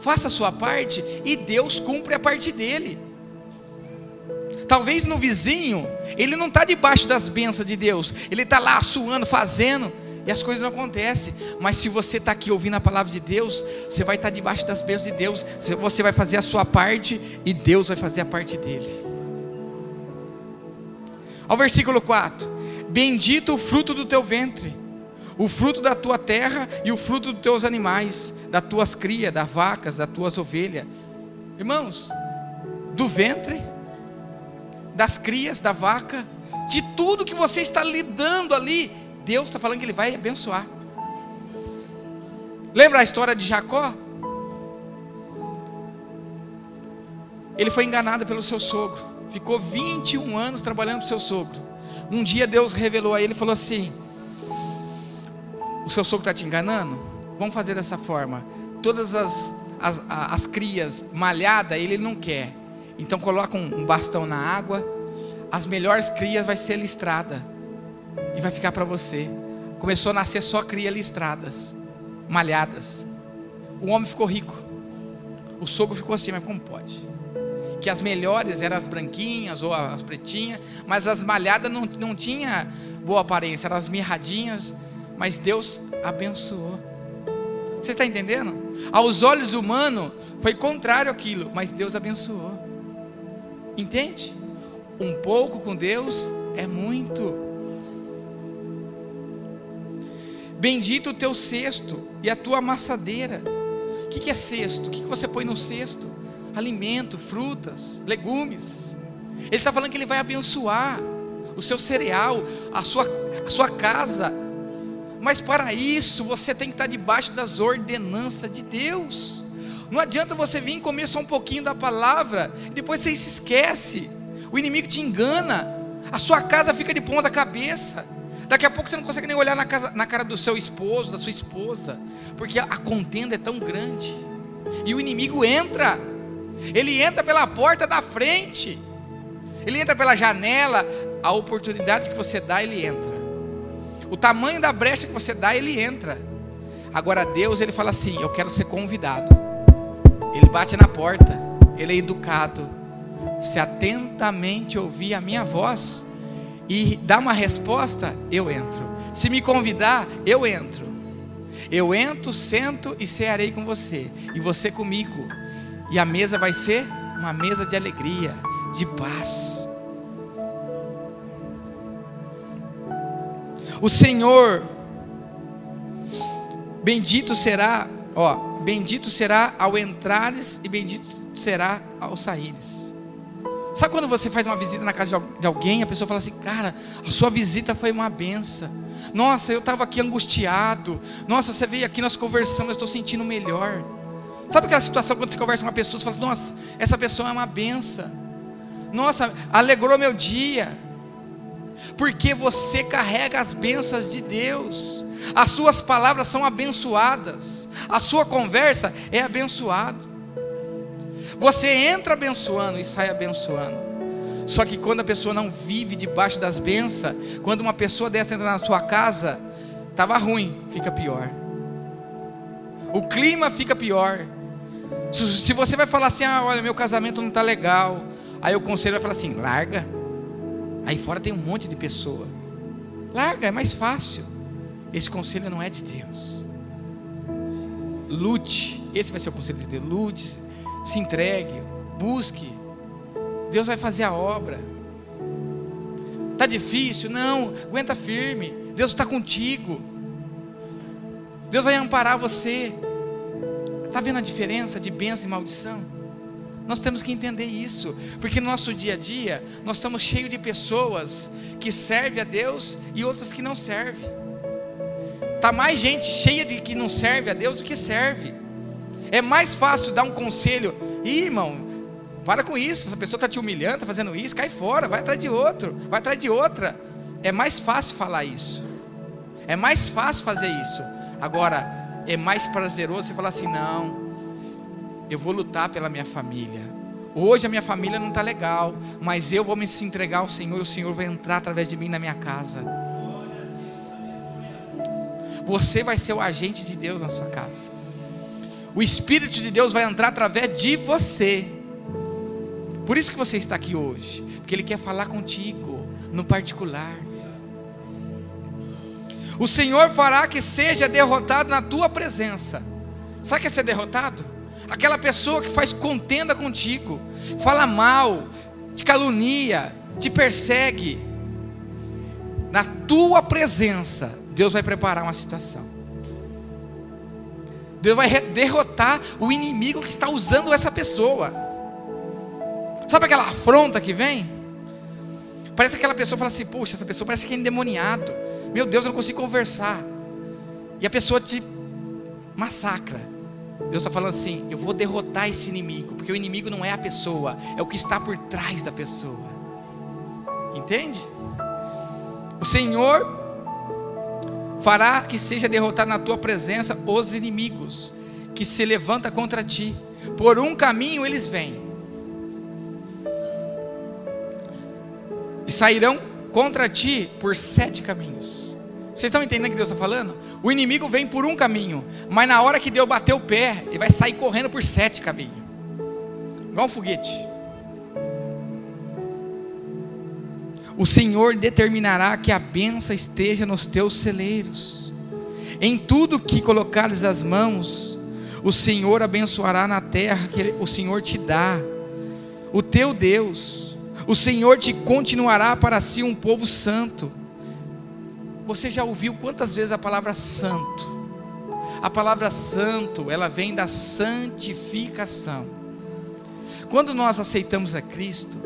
faça a sua parte e Deus cumpre a parte dele. Talvez no vizinho, ele não está debaixo das bênçãos de Deus, ele está lá suando, fazendo, e as coisas não acontecem. Mas se você está aqui ouvindo a palavra de Deus, você vai estar tá debaixo das bênçãos de Deus, você vai fazer a sua parte e Deus vai fazer a parte dele. Ao versículo 4: Bendito o fruto do teu ventre, o fruto da tua terra e o fruto dos teus animais, das tuas crias, das vacas, das tuas ovelhas. Irmãos, do ventre das crias, da vaca, de tudo que você está lidando ali, Deus está falando que Ele vai abençoar. Lembra a história de Jacó? Ele foi enganado pelo seu sogro, ficou 21 anos trabalhando para o seu sogro. Um dia Deus revelou a ele e falou assim: O seu sogro está te enganando? Vamos fazer dessa forma. Todas as, as, as crias malhadas, ele não quer. Então coloca um bastão na água, as melhores crias vai ser listrada e vai ficar para você. Começou a nascer só cria listradas, malhadas. O homem ficou rico. O sogro ficou assim, mas como pode? Que as melhores eram as branquinhas ou as pretinhas, mas as malhadas não, não tinha boa aparência, eram as mirradinhas, mas Deus abençoou. Você está entendendo? Aos olhos humanos foi contrário aquilo, mas Deus abençoou. Entende? Um pouco com Deus é muito. Bendito o teu cesto e a tua amassadeira. O que, é cesto? O que, que você põe no cesto? Alimento, frutas, legumes. Ele está falando que ele vai abençoar o seu cereal, a sua, a sua casa. Mas para isso você tem que estar debaixo das ordenanças de Deus. Não adianta você vir comer só um pouquinho da palavra, e depois você se esquece. O inimigo te engana, a sua casa fica de ponta cabeça. Daqui a pouco você não consegue nem olhar na, casa, na cara do seu esposo, da sua esposa, porque a contenda é tão grande. E o inimigo entra, ele entra pela porta da frente, ele entra pela janela, a oportunidade que você dá, ele entra. O tamanho da brecha que você dá, ele entra. Agora Deus, ele fala assim: Eu quero ser convidado. Ele bate na porta, ele é educado. Se atentamente ouvir a minha voz e dar uma resposta, eu entro. Se me convidar, eu entro. Eu entro, sento e cearei com você, e você comigo. E a mesa vai ser uma mesa de alegria, de paz. O Senhor, bendito será, ó, Bendito será ao entrares e bendito será ao saíres. Sabe quando você faz uma visita na casa de alguém, a pessoa fala assim: Cara, a sua visita foi uma benção. Nossa, eu estava aqui angustiado. Nossa, você veio aqui, nós conversamos, eu estou sentindo melhor. Sabe aquela situação quando você conversa com uma pessoa, você fala: Nossa, essa pessoa é uma benção. Nossa, alegrou meu dia. Porque você carrega as bênçãos de Deus as suas palavras são abençoadas, a sua conversa é abençoada. Você entra abençoando e sai abençoando. Só que quando a pessoa não vive debaixo das bênçãos, quando uma pessoa dessa entra na sua casa, estava ruim, fica pior. O clima fica pior. Se você vai falar assim, ah, olha, meu casamento não está legal, aí o conselho vai falar assim, larga. Aí fora tem um monte de pessoa. Larga, é mais fácil. Esse conselho não é de Deus. Lute, esse vai ser o conselho de Deus. Lute, se entregue, busque. Deus vai fazer a obra. Está difícil? Não, aguenta firme. Deus está contigo. Deus vai amparar você. Está vendo a diferença de bênção e maldição? Nós temos que entender isso, porque no nosso dia a dia nós estamos cheios de pessoas que servem a Deus e outras que não servem. Tá mais gente cheia de que não serve a Deus do que serve. É mais fácil dar um conselho, Ih, irmão, para com isso, essa pessoa está te humilhando, está fazendo isso, cai fora, vai atrás de outro, vai atrás de outra. É mais fácil falar isso. É mais fácil fazer isso. Agora, é mais prazeroso você falar assim: não, eu vou lutar pela minha família. Hoje a minha família não está legal, mas eu vou me entregar ao Senhor, o Senhor vai entrar através de mim na minha casa. Você vai ser o agente de Deus na sua casa. O Espírito de Deus vai entrar através de você. Por isso que você está aqui hoje, porque Ele quer falar contigo, no particular. O Senhor fará que seja derrotado na tua presença. Sabe o que é ser derrotado? Aquela pessoa que faz contenda contigo, fala mal, te calunia, te persegue. Na tua presença, Deus vai preparar uma situação. Deus vai derrotar o inimigo que está usando essa pessoa. Sabe aquela afronta que vem? Parece aquela pessoa fala assim: Poxa, essa pessoa parece que é endemoniado. Meu Deus, eu não consigo conversar. E a pessoa te massacra. Deus está falando assim: Eu vou derrotar esse inimigo, porque o inimigo não é a pessoa, é o que está por trás da pessoa. Entende? O Senhor fará que seja derrotado na tua presença os inimigos que se levanta contra ti. Por um caminho eles vêm. E sairão contra ti por sete caminhos. Vocês estão entendendo o que Deus está falando? O inimigo vem por um caminho, mas na hora que Deus bater o pé, ele vai sair correndo por sete caminhos. Igual um foguete. O Senhor determinará que a benção esteja nos teus celeiros. Em tudo que colocares as mãos, o Senhor abençoará na terra que o Senhor te dá. O teu Deus, o Senhor te continuará para si um povo santo. Você já ouviu quantas vezes a palavra santo? A palavra santo, ela vem da santificação. Quando nós aceitamos a Cristo,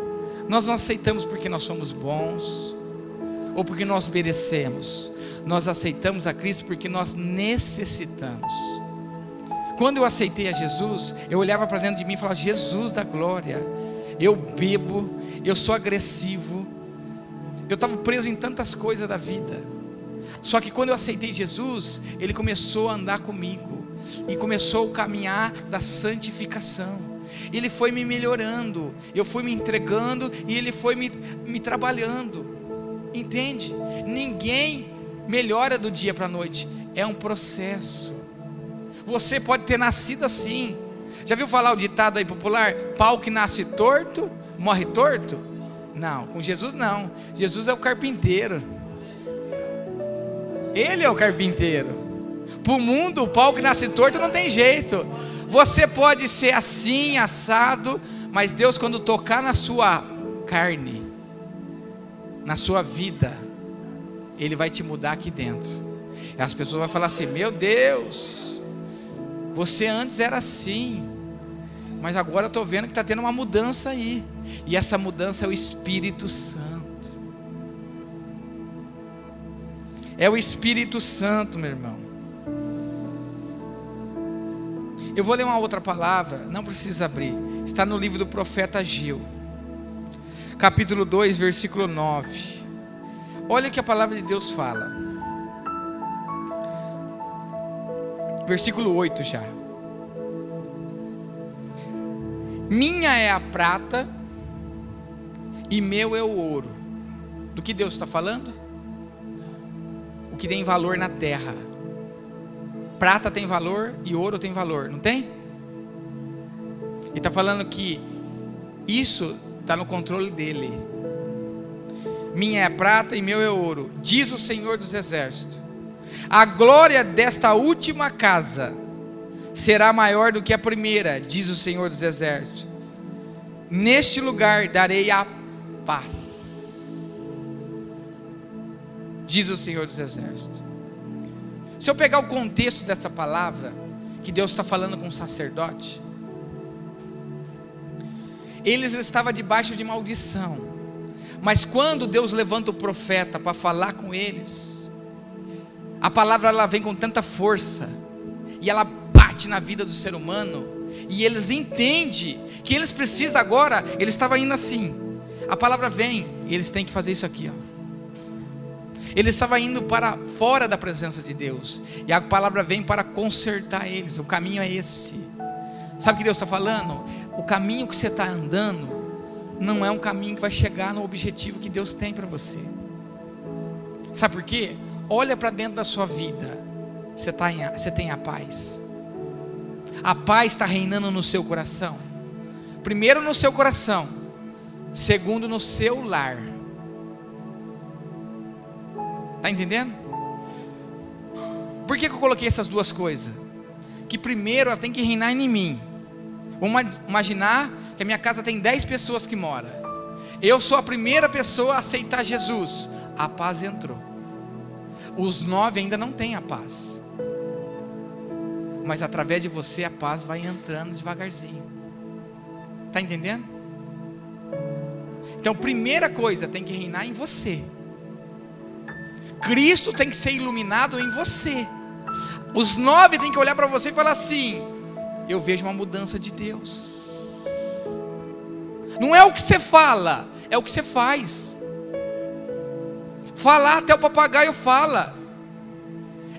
nós não aceitamos porque nós somos bons ou porque nós merecemos. Nós aceitamos a Cristo porque nós necessitamos. Quando eu aceitei a Jesus, eu olhava para dentro de mim e falava: Jesus da glória, eu bebo, eu sou agressivo, eu estava preso em tantas coisas da vida. Só que quando eu aceitei Jesus, Ele começou a andar comigo e começou o caminhar da santificação. Ele foi me melhorando, eu fui me entregando e Ele foi me, me trabalhando. Entende? Ninguém melhora do dia para a noite, é um processo. Você pode ter nascido assim. Já viu falar o ditado aí popular? Pau que nasce torto, morre torto? Não, com Jesus não. Jesus é o carpinteiro. Ele é o carpinteiro. Para o mundo, o pau que nasce torto não tem jeito. Você pode ser assim, assado, mas Deus, quando tocar na sua carne, na sua vida, Ele vai te mudar aqui dentro. E as pessoas vão falar assim: Meu Deus, você antes era assim, mas agora eu estou vendo que está tendo uma mudança aí. E essa mudança é o Espírito Santo. É o Espírito Santo, meu irmão. Eu vou ler uma outra palavra, não precisa abrir. Está no livro do profeta Gil, capítulo 2, versículo 9. Olha o que a palavra de Deus fala. Versículo 8 já. Minha é a prata e meu é o ouro. Do que Deus está falando? Que tem valor na terra prata tem valor e ouro tem valor, não tem? Ele está falando que isso está no controle dele. Minha é prata e meu é ouro, diz o Senhor dos Exércitos. A glória desta última casa será maior do que a primeira, diz o Senhor dos Exércitos. Neste lugar darei a paz, diz o Senhor dos Exércitos. Se eu pegar o contexto dessa palavra, que Deus está falando com o sacerdote, eles estavam debaixo de maldição, mas quando Deus levanta o profeta para falar com eles, A palavra ela vem com tanta força e ela bate na vida do ser humano e eles entendem que eles precisam agora, ele estava indo assim. A palavra vem e eles têm que fazer isso aqui, ó. Ele estava indo para fora da presença de Deus. E a palavra vem para consertar eles. O caminho é esse. Sabe o que Deus está falando? O caminho que você está andando não é um caminho que vai chegar no objetivo que Deus tem para você. Sabe por quê? Olha para dentro da sua vida. Você, tá em, você tem a paz. A paz está reinando no seu coração. Primeiro no seu coração. Segundo no seu lar. Está entendendo? Por que, que eu coloquei essas duas coisas? Que primeiro ela tem que reinar em mim. Vamos imaginar que a minha casa tem 10 pessoas que moram. Eu sou a primeira pessoa a aceitar Jesus. A paz entrou. Os nove ainda não têm a paz. Mas através de você a paz vai entrando devagarzinho. Está entendendo? Então, primeira coisa, tem que reinar em você. Cristo tem que ser iluminado em você. Os nove têm que olhar para você e falar assim: Eu vejo uma mudança de Deus. Não é o que você fala, é o que você faz. Falar até o papagaio fala.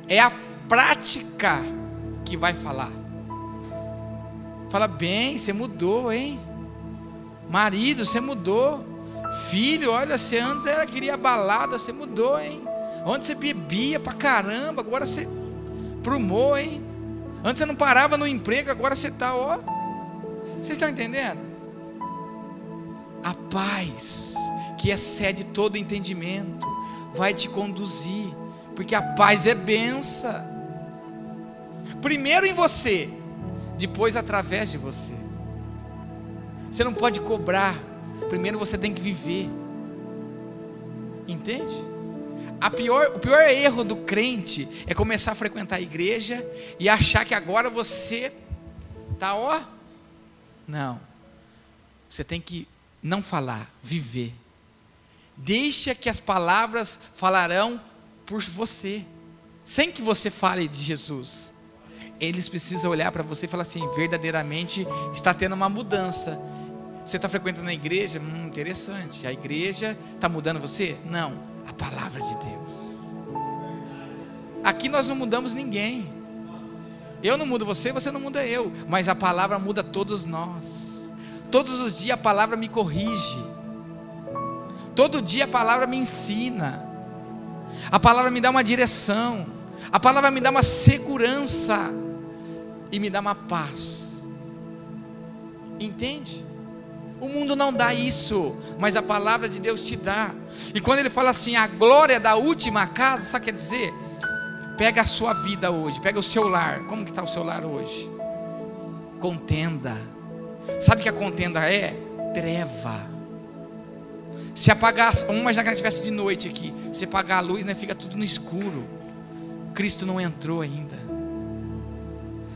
É a prática que vai falar. Fala bem, você mudou, hein? Marido, você mudou. Filho, olha, você antes era queria balada, você mudou, hein? Onde você bebia pra caramba, agora você prumou, hein? Antes você não parava no emprego, agora você está, ó. Vocês estão entendendo? A paz, que excede todo entendimento, vai te conduzir, porque a paz é benção. Primeiro em você, depois através de você. Você não pode cobrar, primeiro você tem que viver. Entende? Pior, o pior erro do crente é começar a frequentar a igreja e achar que agora você tá ó. Não. Você tem que não falar, viver. Deixa que as palavras falarão por você, sem que você fale de Jesus. Eles precisam olhar para você e falar assim: verdadeiramente está tendo uma mudança. Você está frequentando a igreja? Hum, interessante. A igreja está mudando você? Não a palavra de Deus. Aqui nós não mudamos ninguém. Eu não mudo você, você não muda eu. Mas a palavra muda todos nós. Todos os dias a palavra me corrige. Todo dia a palavra me ensina. A palavra me dá uma direção. A palavra me dá uma segurança. E me dá uma paz. Entende? O mundo não dá isso, mas a palavra de Deus te dá. E quando ele fala assim, a glória da última casa, sabe o que quer dizer? Pega a sua vida hoje, pega o seu lar. Como que está o seu lar hoje? Contenda. Sabe o que a contenda é? Treva. Se apagar, vamos imaginar que ela estivesse de noite aqui. Se apagar a luz, né, fica tudo no escuro. Cristo não entrou ainda.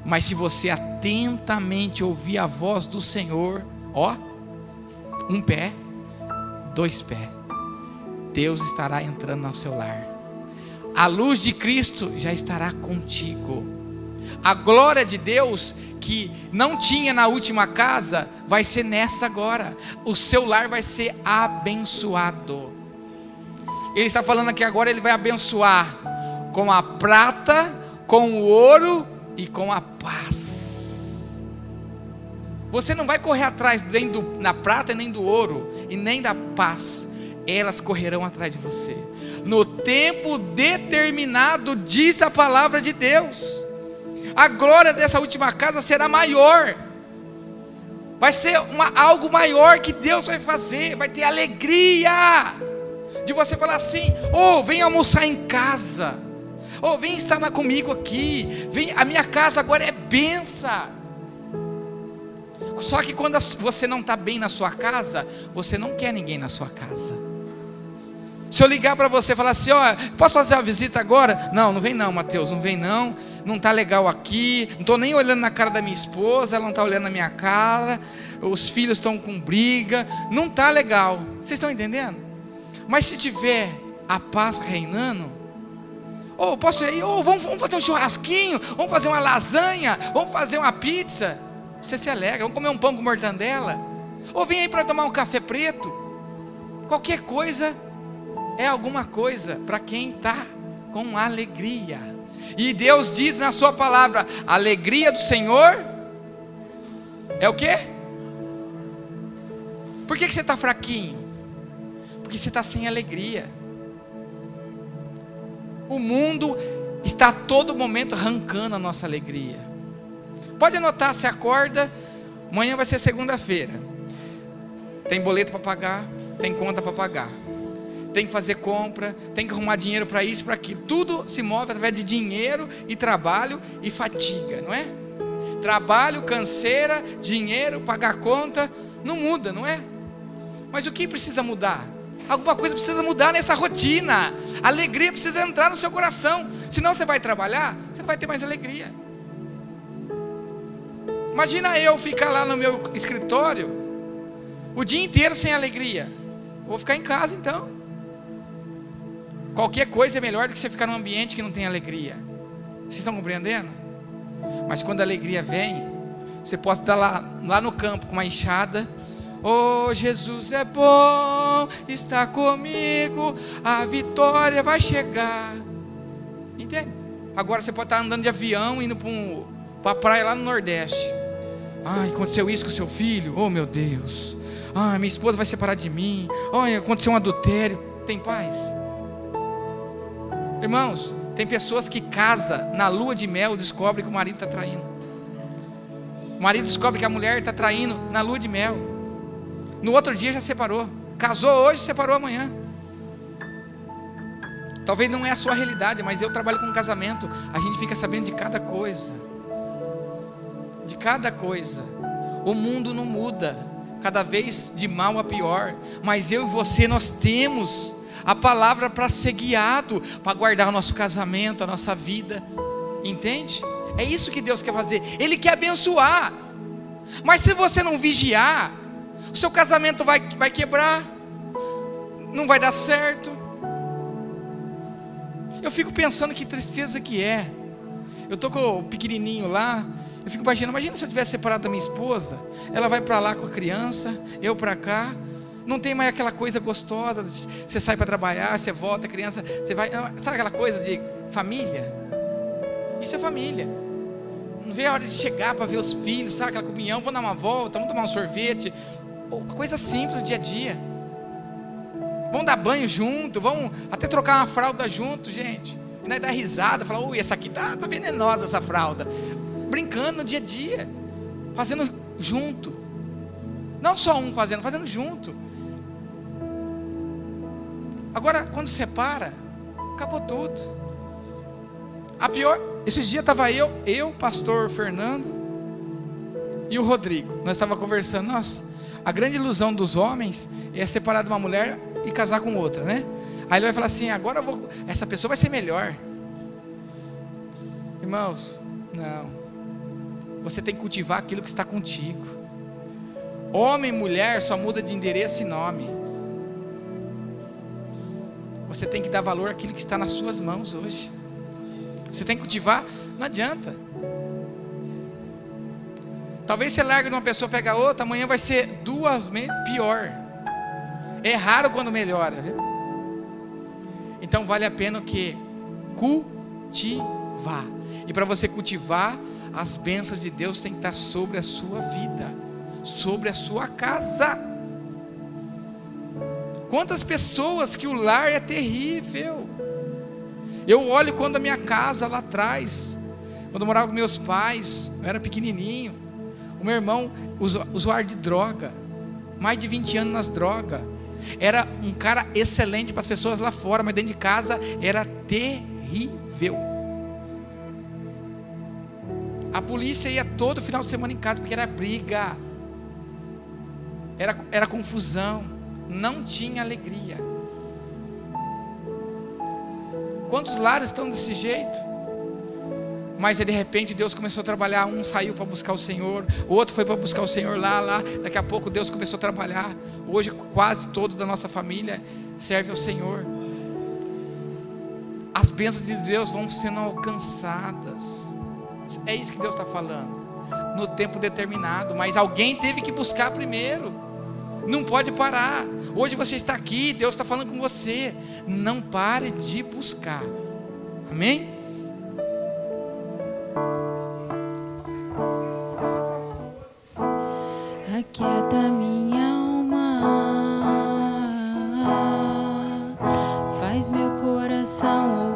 Mas se você atentamente ouvir a voz do Senhor, ó, um pé, dois pés. Deus estará entrando no seu lar. A luz de Cristo já estará contigo. A glória de Deus que não tinha na última casa vai ser nessa agora. O seu lar vai ser abençoado. Ele está falando aqui agora, ele vai abençoar com a prata, com o ouro e com a paz. Você não vai correr atrás nem do, na prata, nem do ouro, e nem da paz. Elas correrão atrás de você. No tempo determinado, diz a palavra de Deus. A glória dessa última casa será maior. Vai ser uma, algo maior que Deus vai fazer. Vai ter alegria. De você falar assim: oh, vem almoçar em casa. Oh, vem estar comigo aqui. Vem, a minha casa agora é benção. Só que quando você não está bem na sua casa, você não quer ninguém na sua casa. Se eu ligar para você e falar assim, ó, posso fazer a visita agora? Não, não vem não, Mateus, não vem não. Não está legal aqui. Não estou nem olhando na cara da minha esposa, ela não está olhando na minha cara. Os filhos estão com briga. Não está legal. Vocês estão entendendo? Mas se tiver a paz reinando, Ou posso ir? Ou vamos, vamos fazer um churrasquinho, vamos fazer uma lasanha, vamos fazer uma pizza. Você se alegra, vamos comer um pão com mortandela. Ou vem aí para tomar um café preto. Qualquer coisa é alguma coisa para quem está com alegria. E Deus diz na sua palavra: a alegria do Senhor é o quê? Por que, que você está fraquinho? Porque você está sem alegria. O mundo está a todo momento arrancando a nossa alegria. Pode anotar, se acorda, amanhã vai ser segunda-feira. Tem boleto para pagar, tem conta para pagar. Tem que fazer compra, tem que arrumar dinheiro para isso, para aquilo. Tudo se move através de dinheiro e trabalho e fatiga, não é? Trabalho, canseira, dinheiro, pagar conta, não muda, não é? Mas o que precisa mudar? Alguma coisa precisa mudar nessa rotina. Alegria precisa entrar no seu coração. Senão você vai trabalhar, você vai ter mais alegria. Imagina eu ficar lá no meu escritório o dia inteiro sem alegria. Vou ficar em casa então. Qualquer coisa é melhor do que você ficar num ambiente que não tem alegria. Vocês estão compreendendo? Mas quando a alegria vem, você pode estar lá, lá no campo com uma enxada Oh, Jesus é bom, está comigo, a vitória vai chegar. Entende? Agora você pode estar andando de avião, indo para a praia lá no Nordeste. Ai, aconteceu isso com seu filho, oh meu Deus. Ai, minha esposa vai separar de mim. Ai, aconteceu um adultério. Tem paz? Irmãos, tem pessoas que casam na lua de mel descobrem que o marido está traindo. O marido descobre que a mulher está traindo na lua de mel. No outro dia já separou. Casou hoje, separou amanhã. Talvez não é a sua realidade, mas eu trabalho com casamento. A gente fica sabendo de cada coisa. De cada coisa. O mundo não muda. Cada vez de mal a pior. Mas eu e você, nós temos a palavra para ser guiado, para guardar o nosso casamento, a nossa vida. Entende? É isso que Deus quer fazer. Ele quer abençoar. Mas se você não vigiar, o seu casamento vai, vai quebrar, não vai dar certo. Eu fico pensando que tristeza que é. Eu tô com o pequenininho lá, eu fico imaginando, imagina se eu tivesse separado da minha esposa, ela vai para lá com a criança, eu para cá, não tem mais aquela coisa gostosa, você sai para trabalhar, você volta, a criança, você vai, sabe aquela coisa de família? Isso é família. Não vê a hora de chegar para ver os filhos, sabe aquela comunhão, vamos dar uma volta, vamos tomar um sorvete, coisa simples do dia a dia. Vamos dar banho junto, vamos até trocar uma fralda junto, gente. E nós dar risada, falar, ui, essa aqui tá, tá venenosa essa fralda. Brincando no dia a dia, fazendo junto. Não só um fazendo, fazendo junto. Agora, quando separa, acabou tudo. A pior, esses dias estava eu, eu, pastor Fernando e o Rodrigo. Nós estávamos conversando, nossa, a grande ilusão dos homens é separar de uma mulher e casar com outra, né? Aí ele vai falar assim: agora vou, essa pessoa vai ser melhor. Irmãos, não. Você tem que cultivar aquilo que está contigo. Homem e mulher só muda de endereço e nome. Você tem que dar valor àquilo que está nas suas mãos hoje. Você tem que cultivar, não adianta. Talvez você largue de uma pessoa, pega outra, amanhã vai ser duas pior. É raro quando melhora, viu? Então vale a pena o que? Cultivar. E para você cultivar, as bênçãos de Deus têm que estar sobre a sua vida, sobre a sua casa. Quantas pessoas que o lar é terrível. Eu olho quando a minha casa lá atrás, quando eu morava com meus pais, eu era pequenininho. O meu irmão, usuário de droga, mais de 20 anos nas drogas. Era um cara excelente para as pessoas lá fora, mas dentro de casa era terrível. A polícia ia todo final de semana em casa porque era briga, era, era confusão, não tinha alegria. Quantos lares estão desse jeito? Mas de repente Deus começou a trabalhar. Um saiu para buscar o Senhor, o outro foi para buscar o Senhor lá, lá. Daqui a pouco Deus começou a trabalhar. Hoje quase todo da nossa família serve ao Senhor. As bênçãos de Deus vão sendo alcançadas homens. É isso que Deus está falando. No tempo determinado, mas alguém teve que buscar primeiro. Não pode parar. Hoje você está aqui, Deus está falando com você. Não pare de buscar. Amém? Aquieta minha alma, faz meu coração ouvir.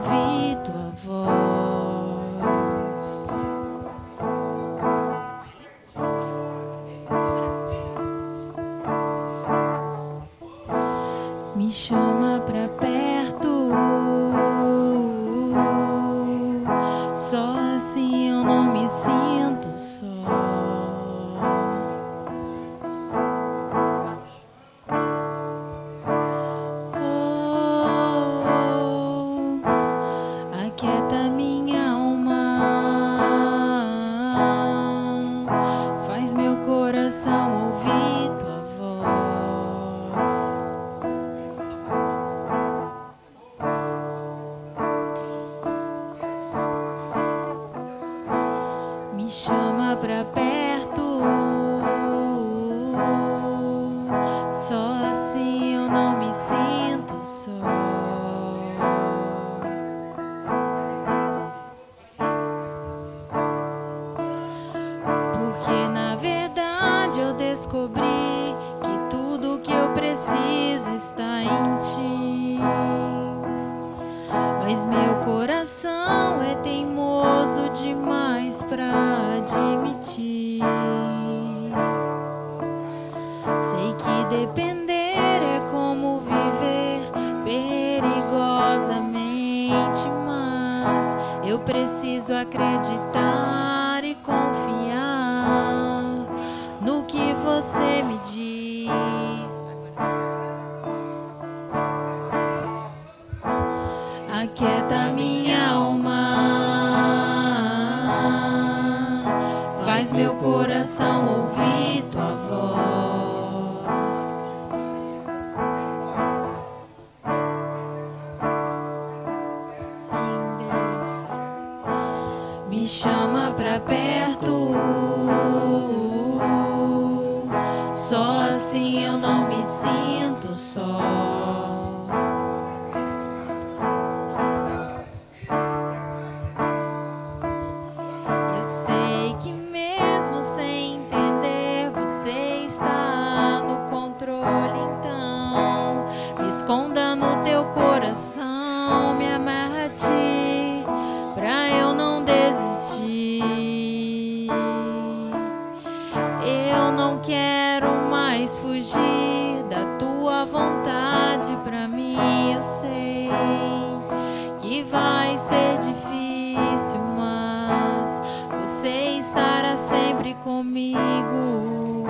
sempre comigo.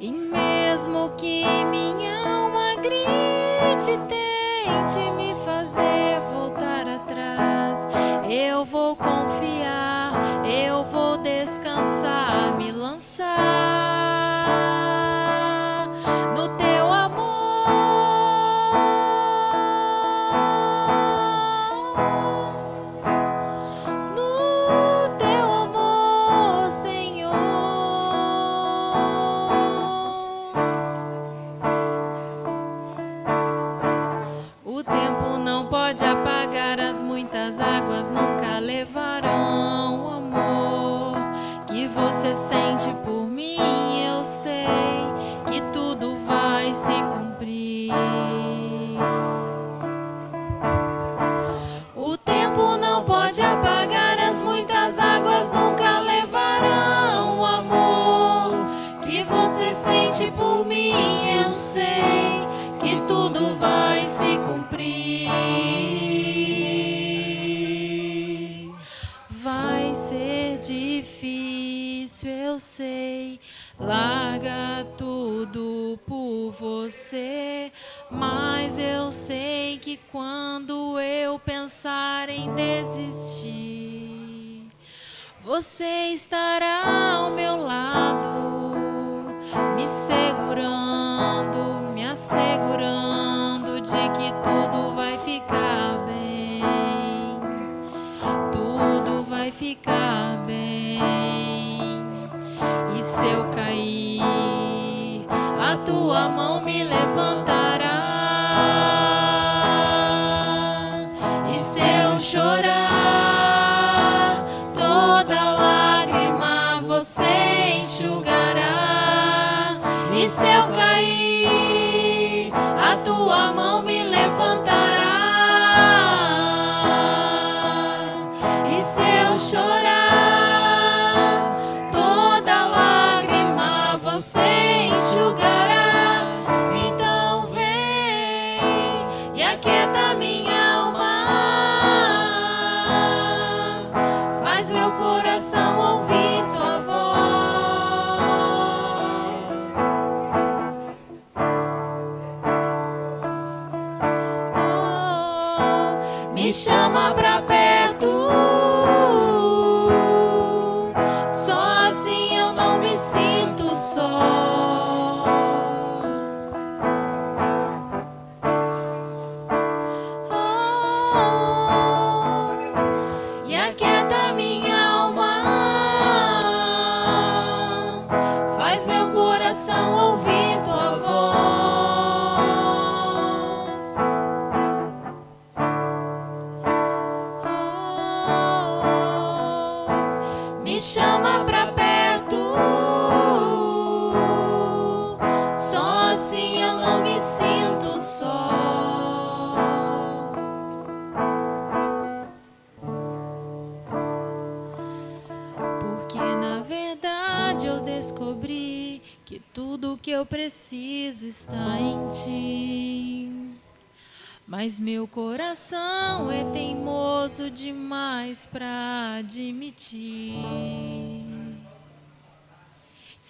E mesmo que minha alma grite, tente me fazer voltar atrás, eu vou confiar. Mas eu sei que quando eu pensar em desistir, você estará ao meu lado, me segurando, me assegurando. Meu coração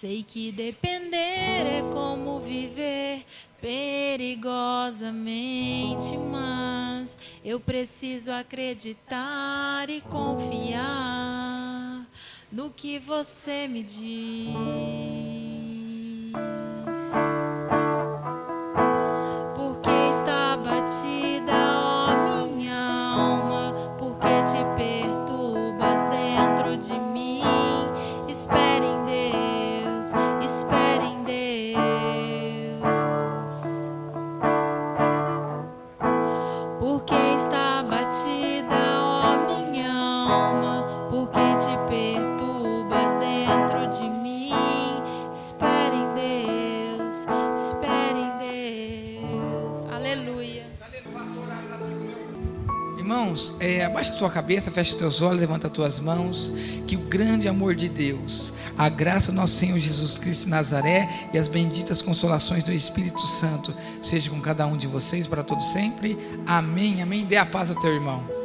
Sei que depender é como viver perigosamente, mas eu preciso acreditar e confiar no que você me diz. Porque está batida, abaixa tua cabeça, fecha teus olhos, levanta as tuas mãos. Que o grande amor de Deus, a graça do nosso Senhor Jesus Cristo de Nazaré e as benditas consolações do Espírito Santo seja com cada um de vocês para todo sempre. Amém, amém. Dê a paz ao teu irmão.